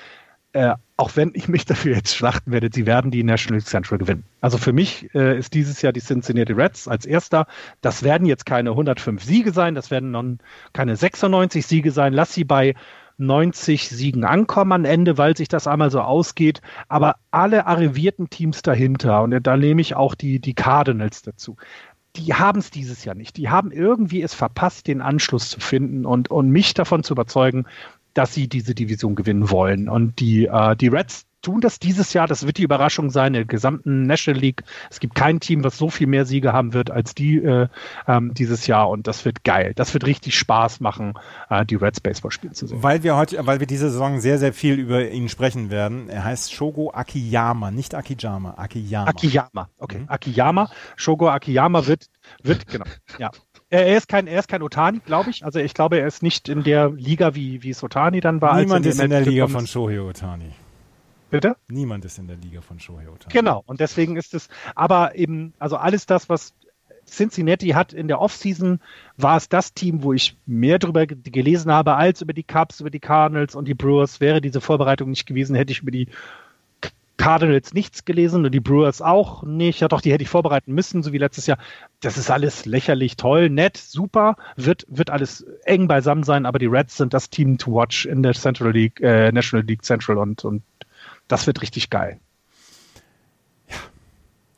äh, auch wenn ich mich dafür jetzt schlachten werde, sie werden die National Central gewinnen. Also für mich äh, ist dieses Jahr die Cincinnati Reds als erster. Das werden jetzt keine 105 Siege sein, das werden noch keine 96 Siege sein. Lass sie bei 90 Siegen ankommen am Ende, weil sich das einmal so ausgeht. Aber alle arrivierten Teams dahinter, und da nehme ich auch die, die Cardinals dazu, die haben es dieses Jahr nicht. Die haben irgendwie es verpasst, den Anschluss zu finden und, und mich davon zu überzeugen, dass sie diese Division gewinnen wollen. Und die, äh, die Reds tun das dieses Jahr. Das wird die Überraschung sein in der gesamten National League. Es gibt kein Team, was so viel mehr Siege haben wird als die äh, ähm, dieses Jahr. Und das wird geil. Das wird richtig Spaß machen, äh, die Reds Baseball spielen zu sehen. Weil wir heute, weil wir diese Saison sehr, sehr viel über ihn sprechen werden. Er heißt Shogo Akiyama, nicht Akijama, Akiyama. Akiyama, okay. Mhm. Akiyama, Shogo Akiyama wird, wird, genau, ja. Er ist kein, er ist kein Otani, glaube ich. Also ich glaube, er ist nicht in der Liga, wie, wie es Otani dann war. Niemand ist in der Liga von. Shohei Otani. Bitte? Niemand ist in der Liga von Shohei Otani. Genau, und deswegen ist es, aber eben, also alles das, was Cincinnati hat in der Offseason, war es das Team, wo ich mehr darüber ge- gelesen habe als über die Cubs, über die Cardinals und die Brewers. Wäre diese Vorbereitung nicht gewesen, hätte ich über die Cardinals nichts gelesen und die Brewers auch nicht. Ja, doch, die hätte ich vorbereiten müssen, so wie letztes Jahr. Das ist alles lächerlich, toll, nett, super. Wird, wird alles eng beisammen sein, aber die Reds sind das Team to watch in der Central League, äh, National League Central und, und das wird richtig geil.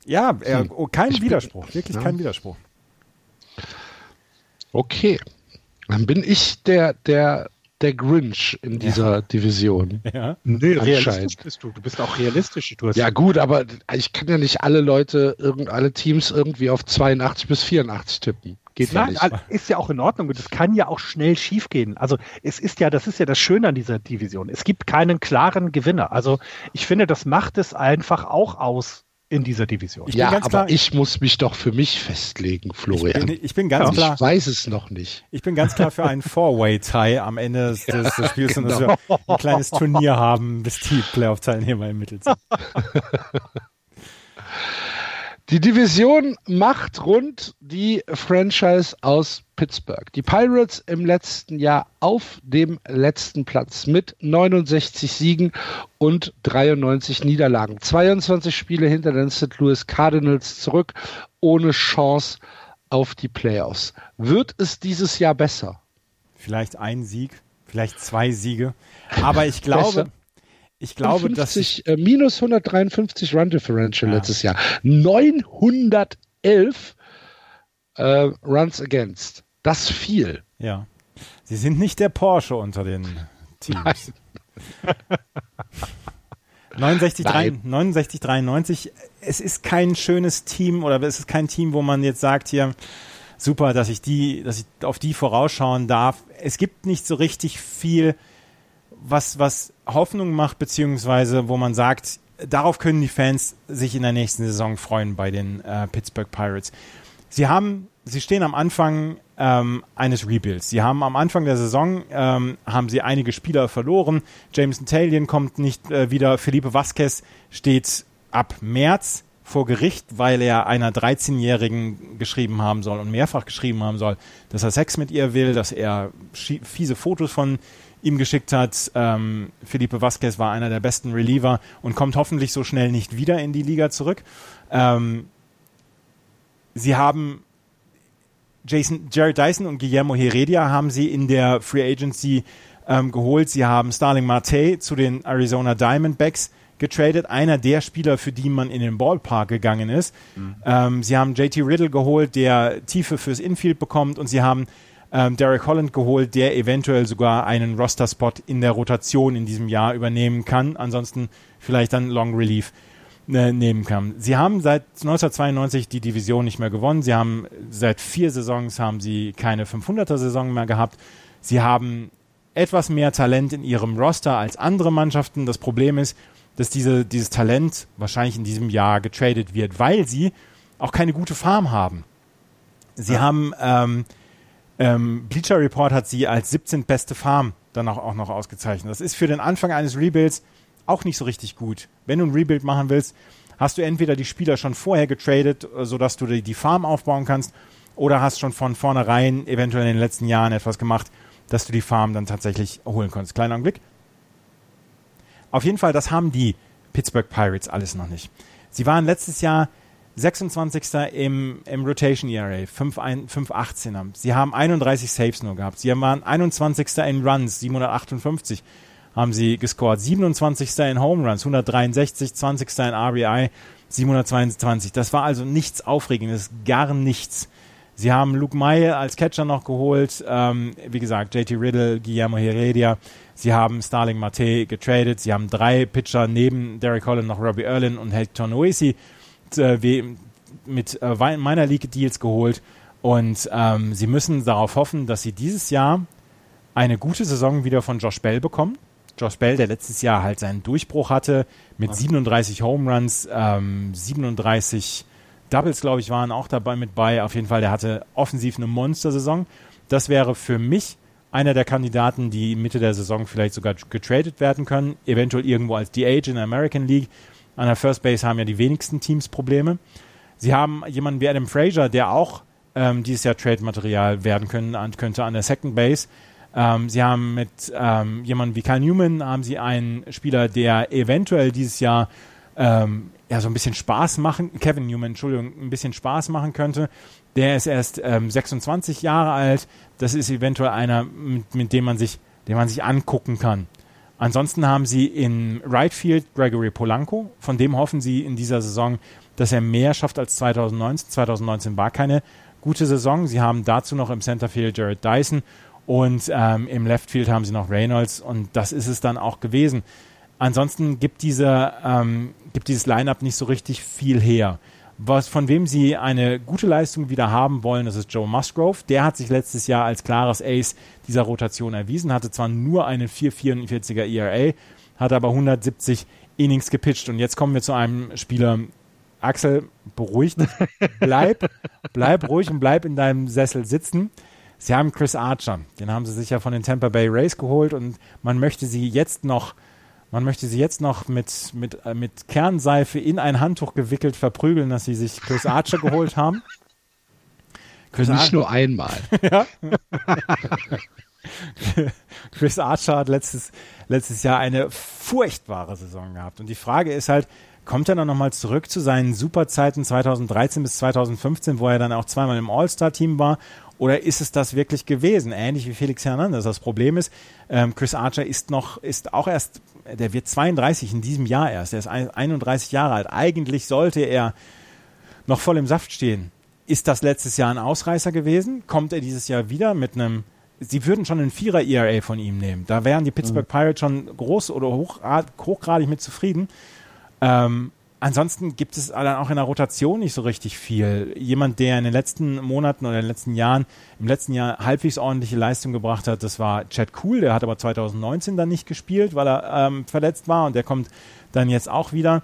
Ja, er, Hm. oh, kein Ich bin- Widerspruch, wirklich ja. kein Widerspruch. Okay. Dann bin ich der, der, der Grinch in dieser ja. Division. Ja. Nee, realistisch bist du. Du bist auch realistisch. Du ja gut, aber ich kann ja nicht alle Leute, irgend, alle Teams irgendwie auf 82 bis 84 tippen. Geht ja nicht. ist ja auch in Ordnung und es kann ja auch schnell schiefgehen. Also es ist ja, das ist ja das Schöne an dieser Division. Es gibt keinen klaren Gewinner. Also ich finde, das macht es einfach auch aus, in dieser Division. Ich ja, aber klar, ich muss mich doch für mich festlegen, Florian. Ich bin, ich bin ganz ja. klar. Ich weiß es noch nicht. Ich bin ganz klar für einen Four-Way-Tie am Ende des, ja, des Spiels genau. und dass wir ein kleines Turnier haben, bis die Playoff-Teilnehmer im Mittel sind. Die Division macht rund die Franchise aus Pittsburgh. Die Pirates im letzten Jahr auf dem letzten Platz mit 69 Siegen und 93 Niederlagen. 22 Spiele hinter den St. Louis Cardinals zurück, ohne Chance auf die Playoffs. Wird es dieses Jahr besser? Vielleicht ein Sieg, vielleicht zwei Siege. Aber ich glaube, ich glaube, 50, dass ich, äh, minus 153 Run Differential ja. letztes Jahr. 911 äh, Runs against. Das viel. Ja. Sie sind nicht der Porsche unter den Teams. 69, 69, 93. Es ist kein schönes Team oder es ist kein Team, wo man jetzt sagt hier, super, dass ich die, dass ich auf die vorausschauen darf. Es gibt nicht so richtig viel, was, was Hoffnung macht, beziehungsweise wo man sagt, darauf können die Fans sich in der nächsten Saison freuen bei den äh, Pittsburgh Pirates. Sie haben, sie stehen am Anfang ähm, eines Rebuilds. Sie haben am Anfang der Saison ähm, haben sie einige Spieler verloren. Jameson Talion kommt nicht äh, wieder. Felipe Vasquez steht ab März vor Gericht, weil er einer 13-Jährigen geschrieben haben soll und mehrfach geschrieben haben soll, dass er Sex mit ihr will, dass er fiese Fotos von ihm geschickt hat. Ähm, Felipe Vasquez war einer der besten Reliever und kommt hoffentlich so schnell nicht wieder in die Liga zurück. Ähm, sie haben Jason, Jared Dyson und Guillermo Heredia haben sie in der Free Agency ähm, geholt. Sie haben Starling Marte zu den Arizona Diamondbacks getradet, einer der Spieler, für die man in den Ballpark gegangen ist. Mhm. Ähm, sie haben JT Riddle geholt, der Tiefe fürs Infield bekommt und sie haben ähm, Derek Holland geholt, der eventuell sogar einen Roster-Spot in der Rotation in diesem Jahr übernehmen kann. Ansonsten vielleicht dann Long Relief äh, nehmen kann. Sie haben seit 1992 die Division nicht mehr gewonnen. Sie haben seit vier Saisons haben sie keine 500er-Saison mehr gehabt. Sie haben etwas mehr Talent in ihrem Roster als andere Mannschaften. Das Problem ist, dass diese, dieses Talent wahrscheinlich in diesem Jahr getradet wird, weil sie auch keine gute Farm haben. Sie ja. haben ähm, ähm, Bleacher Report hat sie als 17. beste Farm dann auch, auch noch ausgezeichnet. Das ist für den Anfang eines Rebuilds auch nicht so richtig gut. Wenn du ein Rebuild machen willst, hast du entweder die Spieler schon vorher getradet, äh, sodass du die Farm aufbauen kannst, oder hast schon von vornherein eventuell in den letzten Jahren etwas gemacht, dass du die Farm dann tatsächlich holen konntest. Kleiner Augenblick. Auf jeden Fall, das haben die Pittsburgh Pirates alles noch nicht. Sie waren letztes Jahr 26. im, im Rotation ERA, 518er. Sie haben 31 Saves nur gehabt. Sie waren 21. in Runs, 758 haben sie gescored. 27. in Home Runs, 163, 20. in RBI, 722. Das war also nichts Aufregendes, gar nichts. Sie haben Luke May als Catcher noch geholt. Ähm, wie gesagt, JT Riddle, Guillermo Heredia. Sie haben Starling Mate getradet. Sie haben drei Pitcher neben Derek Holland noch Robbie Erlin und Hector Noesi äh, mit äh, Minor League Deals geholt und ähm, sie müssen darauf hoffen, dass sie dieses Jahr eine gute Saison wieder von Josh Bell bekommen. Josh Bell, der letztes Jahr halt seinen Durchbruch hatte mit 37 Home Runs, ähm, 37 Doubles, glaube ich, waren auch dabei mit bei. Auf jeden Fall, der hatte offensiv eine Monster-Saison. Das wäre für mich einer der Kandidaten, die Mitte der Saison vielleicht sogar getradet werden können, eventuell irgendwo als DH in der American League an der First Base haben ja die wenigsten Teams Probleme. Sie haben jemanden wie Adam Frazier, der auch ähm, dieses Jahr Trade-Material werden können, an, könnte an der Second Base. Ähm, sie haben mit ähm, jemandem wie Kyle Newman haben sie einen Spieler, der eventuell dieses Jahr ähm, ja so ein bisschen Spaß machen, Kevin Newman, Entschuldigung, ein bisschen Spaß machen könnte. Der ist erst ähm, 26 Jahre alt. Das ist eventuell einer, mit, mit dem man sich, den man sich angucken kann. Ansonsten haben sie in Right Field Gregory Polanco, von dem hoffen sie in dieser Saison, dass er mehr schafft als 2019. 2019 war keine gute Saison. Sie haben dazu noch im Centerfield Jared Dyson Und ähm, im Left Field haben sie noch Reynolds und das ist es dann auch gewesen. Ansonsten gibt, diese, ähm, gibt dieses Lineup nicht so richtig viel her. Was, von wem sie eine gute Leistung wieder haben wollen, das ist Joe Musgrove. Der hat sich letztes Jahr als klares Ace dieser Rotation erwiesen, hatte zwar nur einen 4,44er ERA, hat aber 170 Innings gepitcht. Und jetzt kommen wir zu einem Spieler, Axel, beruhigt, bleib, bleib ruhig und bleib in deinem Sessel sitzen. Sie haben Chris Archer, den haben sie sich ja von den Tampa Bay Rays geholt und man möchte sie jetzt noch, man möchte sie jetzt noch mit, mit, äh, mit Kernseife in ein Handtuch gewickelt verprügeln, dass sie sich Chris Archer geholt haben. Chris Nicht Ar nur einmal. ja. Chris Archer hat letztes, letztes Jahr eine furchtbare Saison gehabt. Und die Frage ist halt, kommt er dann nochmal zurück zu seinen Superzeiten 2013 bis 2015, wo er dann auch zweimal im All-Star-Team war oder ist es das wirklich gewesen? Ähnlich wie Felix Hernandez. Das Problem ist, ähm, Chris Archer ist noch, ist auch erst, der wird 32 in diesem Jahr erst. Er ist 31 Jahre alt. Eigentlich sollte er noch voll im Saft stehen. Ist das letztes Jahr ein Ausreißer gewesen? Kommt er dieses Jahr wieder mit einem Sie würden schon einen Vierer ERA von ihm nehmen. Da wären die Pittsburgh mhm. Pirates schon groß oder hoch, hochgradig mit zufrieden. Ähm, Ansonsten gibt es dann auch in der Rotation nicht so richtig viel. Jemand, der in den letzten Monaten oder in den letzten Jahren, im letzten Jahr halbwegs ordentliche Leistung gebracht hat, das war Chad Cool. Der hat aber 2019 dann nicht gespielt, weil er ähm, verletzt war und der kommt dann jetzt auch wieder.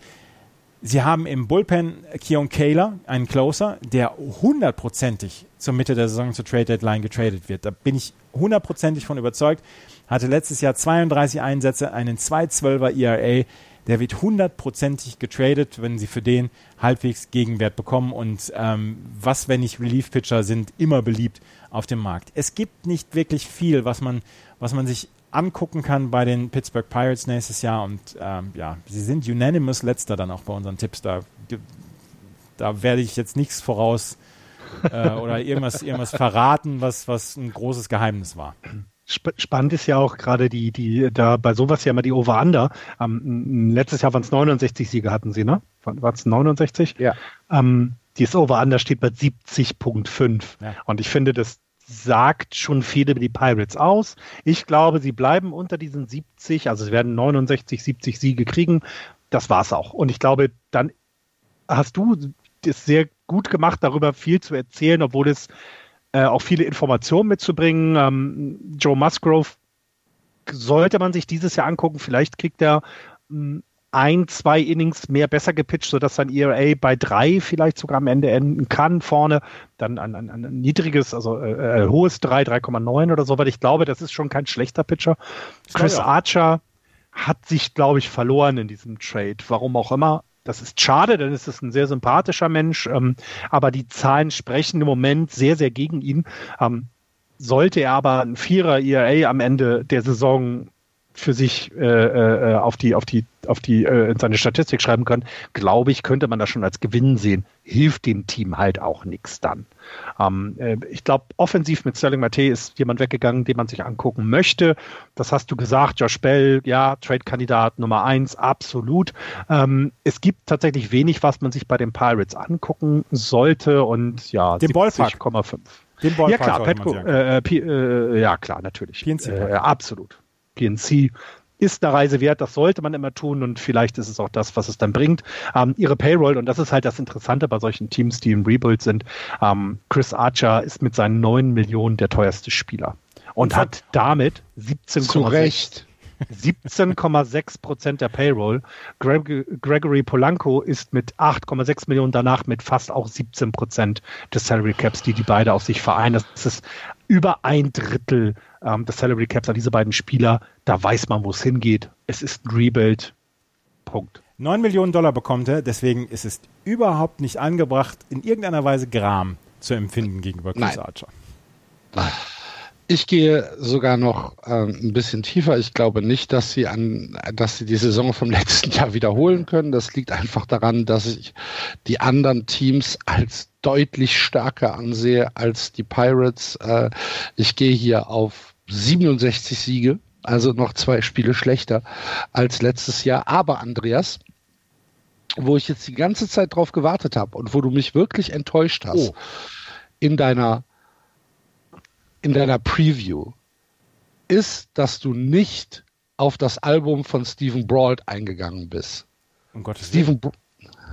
Sie haben im Bullpen Keon Kaler, einen Closer, der hundertprozentig zur Mitte der Saison zur Trade Deadline getradet wird. Da bin ich hundertprozentig von überzeugt. Hatte letztes Jahr 32 Einsätze, einen 212er ERA der wird hundertprozentig getradet, wenn sie für den halbwegs Gegenwert bekommen. Und ähm, was, wenn nicht Relief-Pitcher sind, immer beliebt auf dem Markt. Es gibt nicht wirklich viel, was man, was man sich angucken kann bei den Pittsburgh Pirates nächstes Jahr. Und ähm, ja, sie sind unanimous letzter dann auch bei unseren Tipps. Da, da werde ich jetzt nichts voraus äh, oder irgendwas, irgendwas verraten, was, was ein großes Geheimnis war. Spannend ist ja auch gerade die, die, da bei sowas ja immer die Over-Under. Ähm, letztes Jahr waren es 69 Siege hatten sie, ne? War es 69? Ja. Ähm, dieses Over-Under steht bei 70.5. Ja. Und ich finde, das sagt schon viel über die Pirates aus. Ich glaube, sie bleiben unter diesen 70, also sie werden 69, 70 Siege kriegen. Das war's auch. Und ich glaube, dann hast du es sehr gut gemacht, darüber viel zu erzählen, obwohl es äh, auch viele Informationen mitzubringen. Ähm, Joe Musgrove sollte man sich dieses Jahr angucken. Vielleicht kriegt er ähm, ein, zwei Innings mehr besser gepitcht, sodass sein ERA bei drei vielleicht sogar am Ende enden kann. Vorne dann ein, ein, ein niedriges, also äh, äh hohes 3, 3,9 oder so, weil ich glaube, das ist schon kein schlechter Pitcher. Chris ja. Archer hat sich, glaube ich, verloren in diesem Trade. Warum auch immer. Das ist schade, denn es ist ein sehr sympathischer Mensch, ähm, aber die Zahlen sprechen im Moment sehr, sehr gegen ihn. Ähm, sollte er aber ein Vierer ERA am Ende der Saison für sich äh, äh, auf die, auf die, auf die äh, in seine Statistik schreiben können, glaube ich, könnte man das schon als Gewinn sehen. Hilft dem Team halt auch nichts dann. Ähm, äh, ich glaube, offensiv mit Sterling Mate ist jemand weggegangen, den man sich angucken möchte. Das hast du gesagt, Josh Bell, ja, Trade-Kandidat Nummer eins, absolut. Ähm, es gibt tatsächlich wenig, was man sich bei den Pirates angucken sollte und ja, 70,5. ja klar, Petco, äh, äh, äh, ja klar, natürlich. Äh, absolut. PNC ist eine Reise wert, das sollte man immer tun und vielleicht ist es auch das, was es dann bringt. Ähm, ihre Payroll, und das ist halt das Interessante bei solchen Teams, die im Rebuild sind, ähm, Chris Archer ist mit seinen 9 Millionen der teuerste Spieler und, und hat damit 17,6 17,6 Prozent der Payroll. Greg Gregory Polanco ist mit 8,6 Millionen danach mit fast auch 17 Prozent des Salary Caps, die die beide auf sich vereinen. Das ist über ein Drittel ähm, des Salary Caps an diese beiden Spieler. Da weiß man, wo es hingeht. Es ist ein Rebuild. Punkt. 9 Millionen Dollar bekommt er, deswegen ist es überhaupt nicht angebracht, in irgendeiner Weise Gram zu empfinden gegenüber Chris Nein. Archer. Nein. Ich gehe sogar noch äh, ein bisschen tiefer. Ich glaube nicht, dass sie an, dass sie die Saison vom letzten Jahr wiederholen können. Das liegt einfach daran, dass ich die anderen Teams als deutlich stärker ansehe als die Pirates. Äh, ich gehe hier auf 67 Siege, also noch zwei Spiele schlechter als letztes Jahr. Aber Andreas, wo ich jetzt die ganze Zeit drauf gewartet habe und wo du mich wirklich enttäuscht hast, oh. in deiner in deiner Preview ist, dass du nicht auf das Album von Stephen Brault eingegangen bist. Um Gottes Stephen,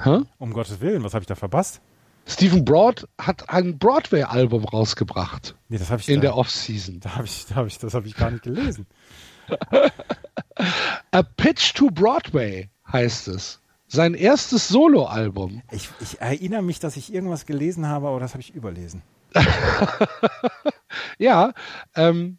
Willen. Um Gottes Willen, was habe ich da verpasst? Stephen Broad hat ein Broadway-Album rausgebracht Nee, das habe ich in da, der Offseason. da habe ich, da ich, das habe ich gar nicht gelesen. A Pitch to Broadway heißt es. Sein erstes Soloalbum. Ich, ich erinnere mich, dass ich irgendwas gelesen habe, aber das habe ich überlesen. Ja, ähm,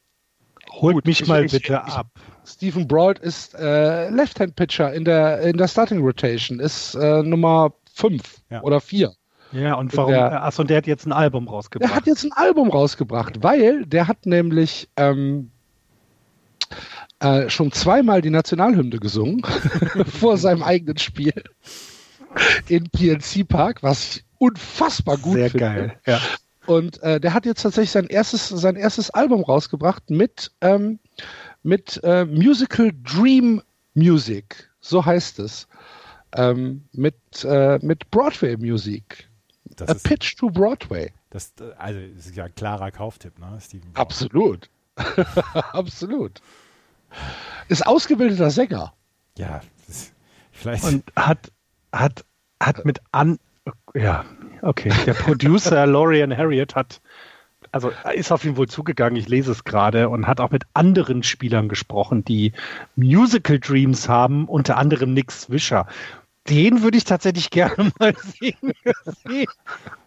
Holt Gut, mich ich- mal ich- bitte ich- ab. Stephen Broad ist äh, Left-Hand-Pitcher in der, in der Starting Rotation, ist äh, Nummer 5 Ja. oder 4. Ja, und warum? Der- achso, und der hat jetzt ein Album Der rausgebracht. hat jetzt ein Album rausgebracht, weil der hat nämlich ähm, äh, schon zweimal die Nationalhymne gesungen vor seinem eigenen Spiel in PNC Park, was ich unfassbar gut Sehr finde. geil. Ja. Und äh, der hat jetzt tatsächlich sein erstes, sein erstes Album rausgebracht mit, ähm, mit äh, Musical Dream Music, so heißt es. Ähm, mit, äh, mit Broadway Musik. Das A ist, Pitch to Broadway. das, also, das ist ja ein klarer Kauftipp, ne, Steven? Brown. Absolut. Absolut. Ist ausgebildeter Sänger. Ja, vielleicht. Und hat, hat, hat mit an. Ja, okay. Der Producer Lorian Harriet hat. Also ist auf ihn wohl zugegangen, ich lese es gerade, und hat auch mit anderen Spielern gesprochen, die Musical Dreams haben, unter anderem Nick Swisher. Den würde ich tatsächlich gerne mal sehen.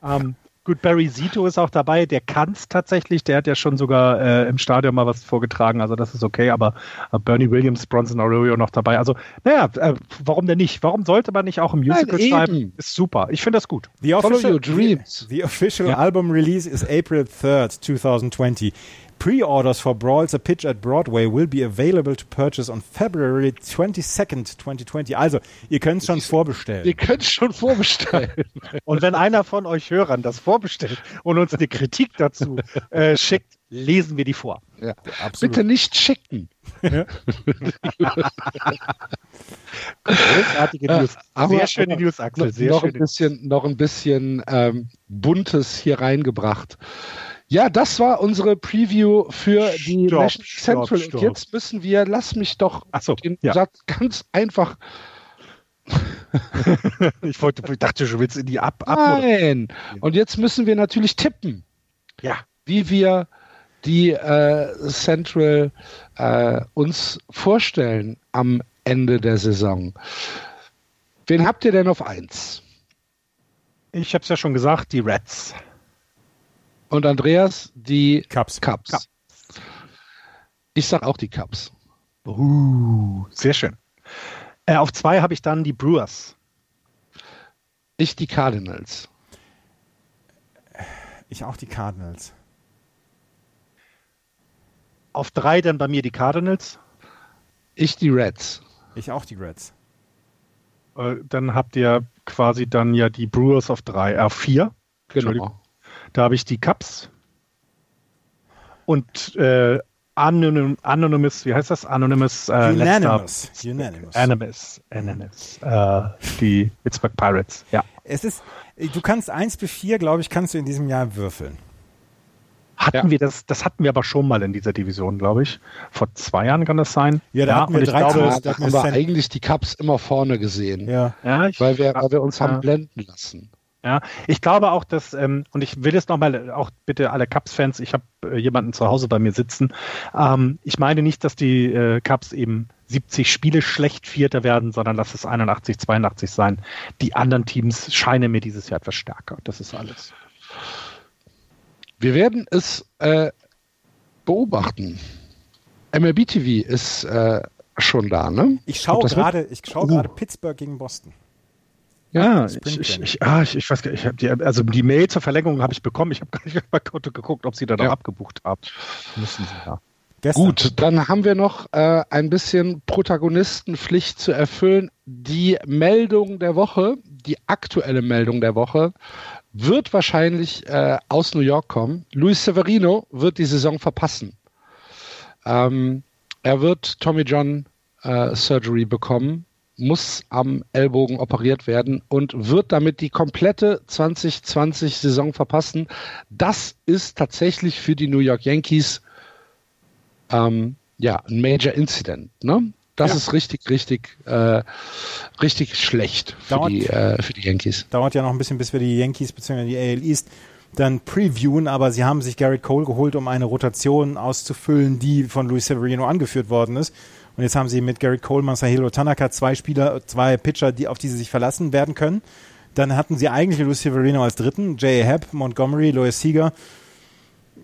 ähm, gut, Barry Zito ist auch dabei, der kann es tatsächlich, der hat ja schon sogar äh, im Stadion mal was vorgetragen, also das ist okay, aber äh, Bernie Williams, Bronson Arroyo noch dabei. Also, naja, äh, warum denn nicht? Warum sollte man nicht auch ein Musical Nein, schreiben? Ist super. Ich finde das gut. The Follow official, your dreams. The, the official Ja. album release is April 3rd, 2020. Pre-orders for Brawls a Pitch at Broadway will be available to purchase on February 22nd, 2020. Also, ihr könnt es schon vorbestellen. Ihr könnt schon vorbestellen. Und wenn einer von euch Hörern das vorbestellt und uns eine Kritik dazu äh, schickt, lesen wir die vor. ja. Bitte nicht schicken. Großartige News. aber- Sehr schöne News, Axel. noch, Sehr noch ein schöne bisschen, noch ein bisschen ähm, Buntes hier reingebracht. Ja, das war unsere Preview für die Stopp, National stopp, Central. stopp. Und jetzt müssen wir, lass mich doch so, den ja. Satz ganz einfach. Ich, wollte, ich dachte schon, willst du in die Ab Ab Nein. Und jetzt müssen wir natürlich tippen, Ja. wie wir die äh, Central äh, uns vorstellen am Ende der Saison. Wen habt ihr denn auf eins? Ich habe es ja schon gesagt, die Reds. Und Andreas, die Cups. Cups. Cups. Ich sag auch die Cups. Uh, sehr schön. Äh, auf zwei habe ich dann die Brewers. Ich die Cardinals. Ich auch die Cardinals. Auf drei dann bei mir die Cardinals. Ich die Reds. Ich auch die Reds. Äh, dann habt ihr quasi dann ja die Brewers auf drei, äh, auf vier. Entschuldigung. Genau. Da habe ich die Cups. Und äh, Anonym, Anonymous, wie heißt das? Anonymous. Äh, Unanimous. letzter- Unanimous. Animus. Animus. Äh, die Pittsburgh Pirates. Ja. Es ist, du kannst 1 bis 4, glaube ich, kannst du in diesem Jahr würfeln. Hatten Ja. wir das, das hatten wir aber schon mal in dieser Division, glaube ich. Vor zwei Jahren kann das sein. Ja, da hatten wir und ich 13. glaube, Da da hatten haben wir eigentlich die Cups immer vorne gesehen, Ja. ja, ich, weil, wir, weil wir uns Ja. haben blenden lassen. Ja, ich glaube auch, dass, ähm, und ich will jetzt nochmal, auch bitte alle Cubs-Fans, ich habe äh, jemanden zu Hause bei mir sitzen. Ähm, ich meine nicht, dass die äh, Cubs eben 70 Spiele schlecht Vierter werden, sondern lass es 81, 82 sein. Die anderen Teams scheinen mir dieses Jahr etwas stärker. Das ist alles. Wir werden es äh, beobachten. MLB TV ist äh, schon da, ne? Ich schaue gerade, ich schaue Uh. gerade Pittsburgh gegen Boston. Ja, ich, ich, ich, ah, ich, ich weiß gar nicht, ich hab die, also die Mail zur Verlängerung habe ich bekommen. Ich habe gar nicht bei Konto geguckt, ob sie da noch Ja. abgebucht haben. Müssen sie ja. Gestern. Gut, dann haben wir noch äh, ein bisschen Protagonistenpflicht zu erfüllen. Die Meldung der Woche, die aktuelle Meldung der Woche, wird wahrscheinlich äh, aus New York kommen. Luis Severino wird die Saison verpassen. Ähm, er wird Tommy John äh, Surgery bekommen, muss am Ellbogen operiert werden und wird damit die komplette 2020-Saison verpassen. Das ist tatsächlich für die New York Yankees ähm, ja, ein Major Incident, ne? Das Ja. ist richtig, richtig, äh, richtig schlecht für Dauert- die, äh, für die Yankees. Dauert ja noch ein bisschen, bis wir die Yankees bzw. die AL East dann previewen, aber sie haben sich Garrett Cole geholt, um eine Rotation auszufüllen, die von Luis Severino angeführt worden ist. Und jetzt haben sie mit Garrett Cole, Masahiro Tanaka zwei Spieler, zwei Pitcher, die, auf die sie sich verlassen werden können. Dann hatten sie eigentlich Luis Severino als dritten, J.A. Happ, Montgomery, Lois Seager.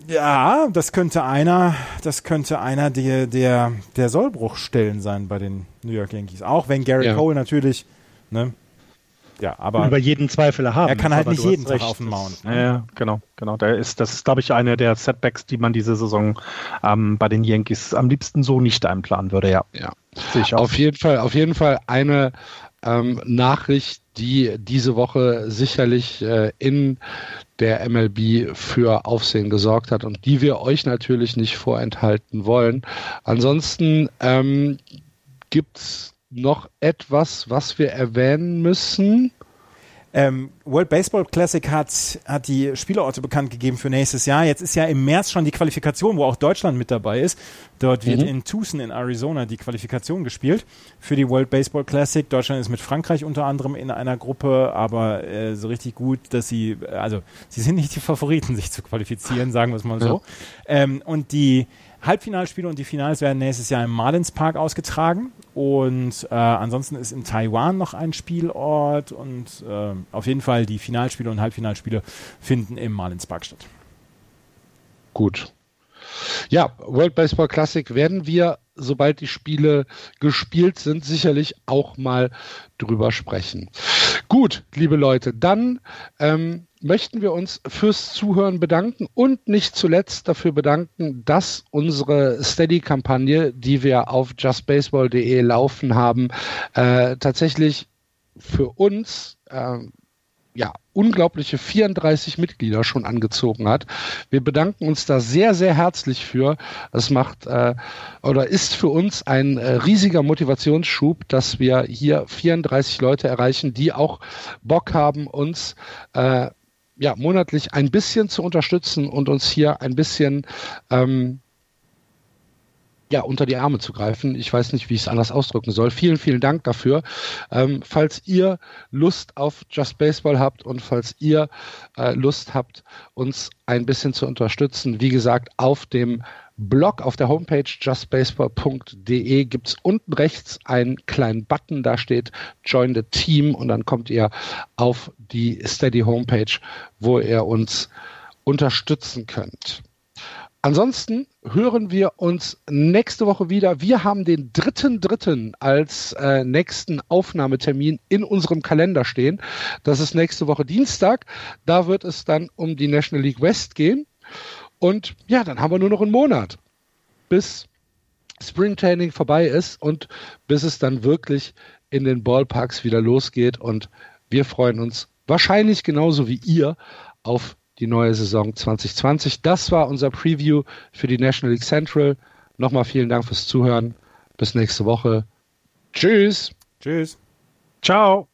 Ja, das könnte einer, das könnte einer der, der, der Sollbruchstellen sein bei den New York Yankees. Auch wenn Garrett Ja. Cole natürlich, ne, ja, aber über jeden Zweifel haben. Er kann halt nicht jeden Tag auf dem Mount, Das, ne? ja, ja, genau, genau. Da ist, das ist, glaube ich, eine der Setbacks, die man diese Saison ähm, bei den Yankees am liebsten so nicht einplanen würde, ja. Ja. Sehe ich auch. Auf jeden Fall, auf jeden Fall eine ähm, Nachricht, die diese Woche sicherlich äh, in der MLB für Aufsehen gesorgt hat und die wir euch natürlich nicht vorenthalten wollen. Ansonsten ähm, gibt es noch etwas, was wir erwähnen müssen. Ähm, World Baseball Classic hat, hat die Spielerorte bekannt gegeben für nächstes Jahr. Jetzt ist ja im März schon die Qualifikation, wo auch Deutschland mit dabei ist. Dort wird Mhm. in Tucson in Arizona die Qualifikation gespielt für die World Baseball Classic. Deutschland ist mit Frankreich unter anderem in einer Gruppe, aber äh, so richtig gut, dass sie, also sie sind nicht die Favoriten, sich zu qualifizieren, sagen wir es mal so. Ähm, und die Halbfinalspiele und die Finals werden nächstes Jahr im Marlins Park ausgetragen. Und äh, ansonsten ist in Taiwan noch ein Spielort und ähm, auf jeden Fall die Finalspiele und Halbfinalspiele finden im Marlins Park statt. Gut. Ja, World Baseball Classic werden wir, sobald die Spiele gespielt sind, sicherlich auch mal drüber sprechen. Gut, liebe Leute, dann ähm, möchten wir uns fürs Zuhören bedanken und nicht zuletzt dafür bedanken, dass unsere Steady-Kampagne, die wir auf justbaseball.de laufen haben, äh, tatsächlich für uns ähm, ja, unglaubliche 34 Mitglieder schon angezogen hat. Wir bedanken uns da sehr, sehr herzlich für. Es macht äh, oder ist für uns ein äh, riesiger Motivationsschub, dass wir hier 34 Leute erreichen, die auch Bock haben, uns äh, ja, monatlich ein bisschen zu unterstützen und uns hier ein bisschen ähm, ja, unter die Arme zu greifen. Ich weiß nicht, wie ich es anders ausdrücken soll. Vielen, vielen Dank dafür. Ähm, falls ihr Lust auf Just Baseball habt und falls ihr äh, Lust habt, uns ein bisschen zu unterstützen, wie gesagt, auf dem Blog auf der Homepage justbaseball.de gibt es unten rechts einen kleinen Button, da steht Join the Team und dann kommt ihr auf die Steady Homepage, wo ihr uns unterstützen könnt. Ansonsten hören wir uns nächste Woche wieder. Wir haben den dritten Dritten als äh, nächsten Aufnahmetermin in unserem Kalender stehen. Das ist nächste Woche Dienstag. Da wird es dann um die National League West gehen. Und ja, dann haben wir nur noch einen Monat, bis Springtraining vorbei ist und bis es dann wirklich in den Ballparks wieder losgeht. Und wir freuen uns wahrscheinlich genauso wie ihr auf die neue Saison 2020. Das war unser Preview für die National League Central. Nochmal vielen Dank fürs Zuhören. Bis nächste Woche. Tschüss. Tschüss. Ciao.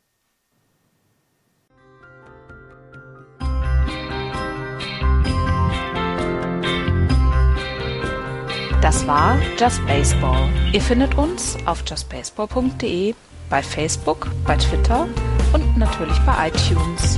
Das war Just Baseball. Ihr findet uns auf justbaseball.de, bei Facebook, bei Twitter und natürlich bei iTunes.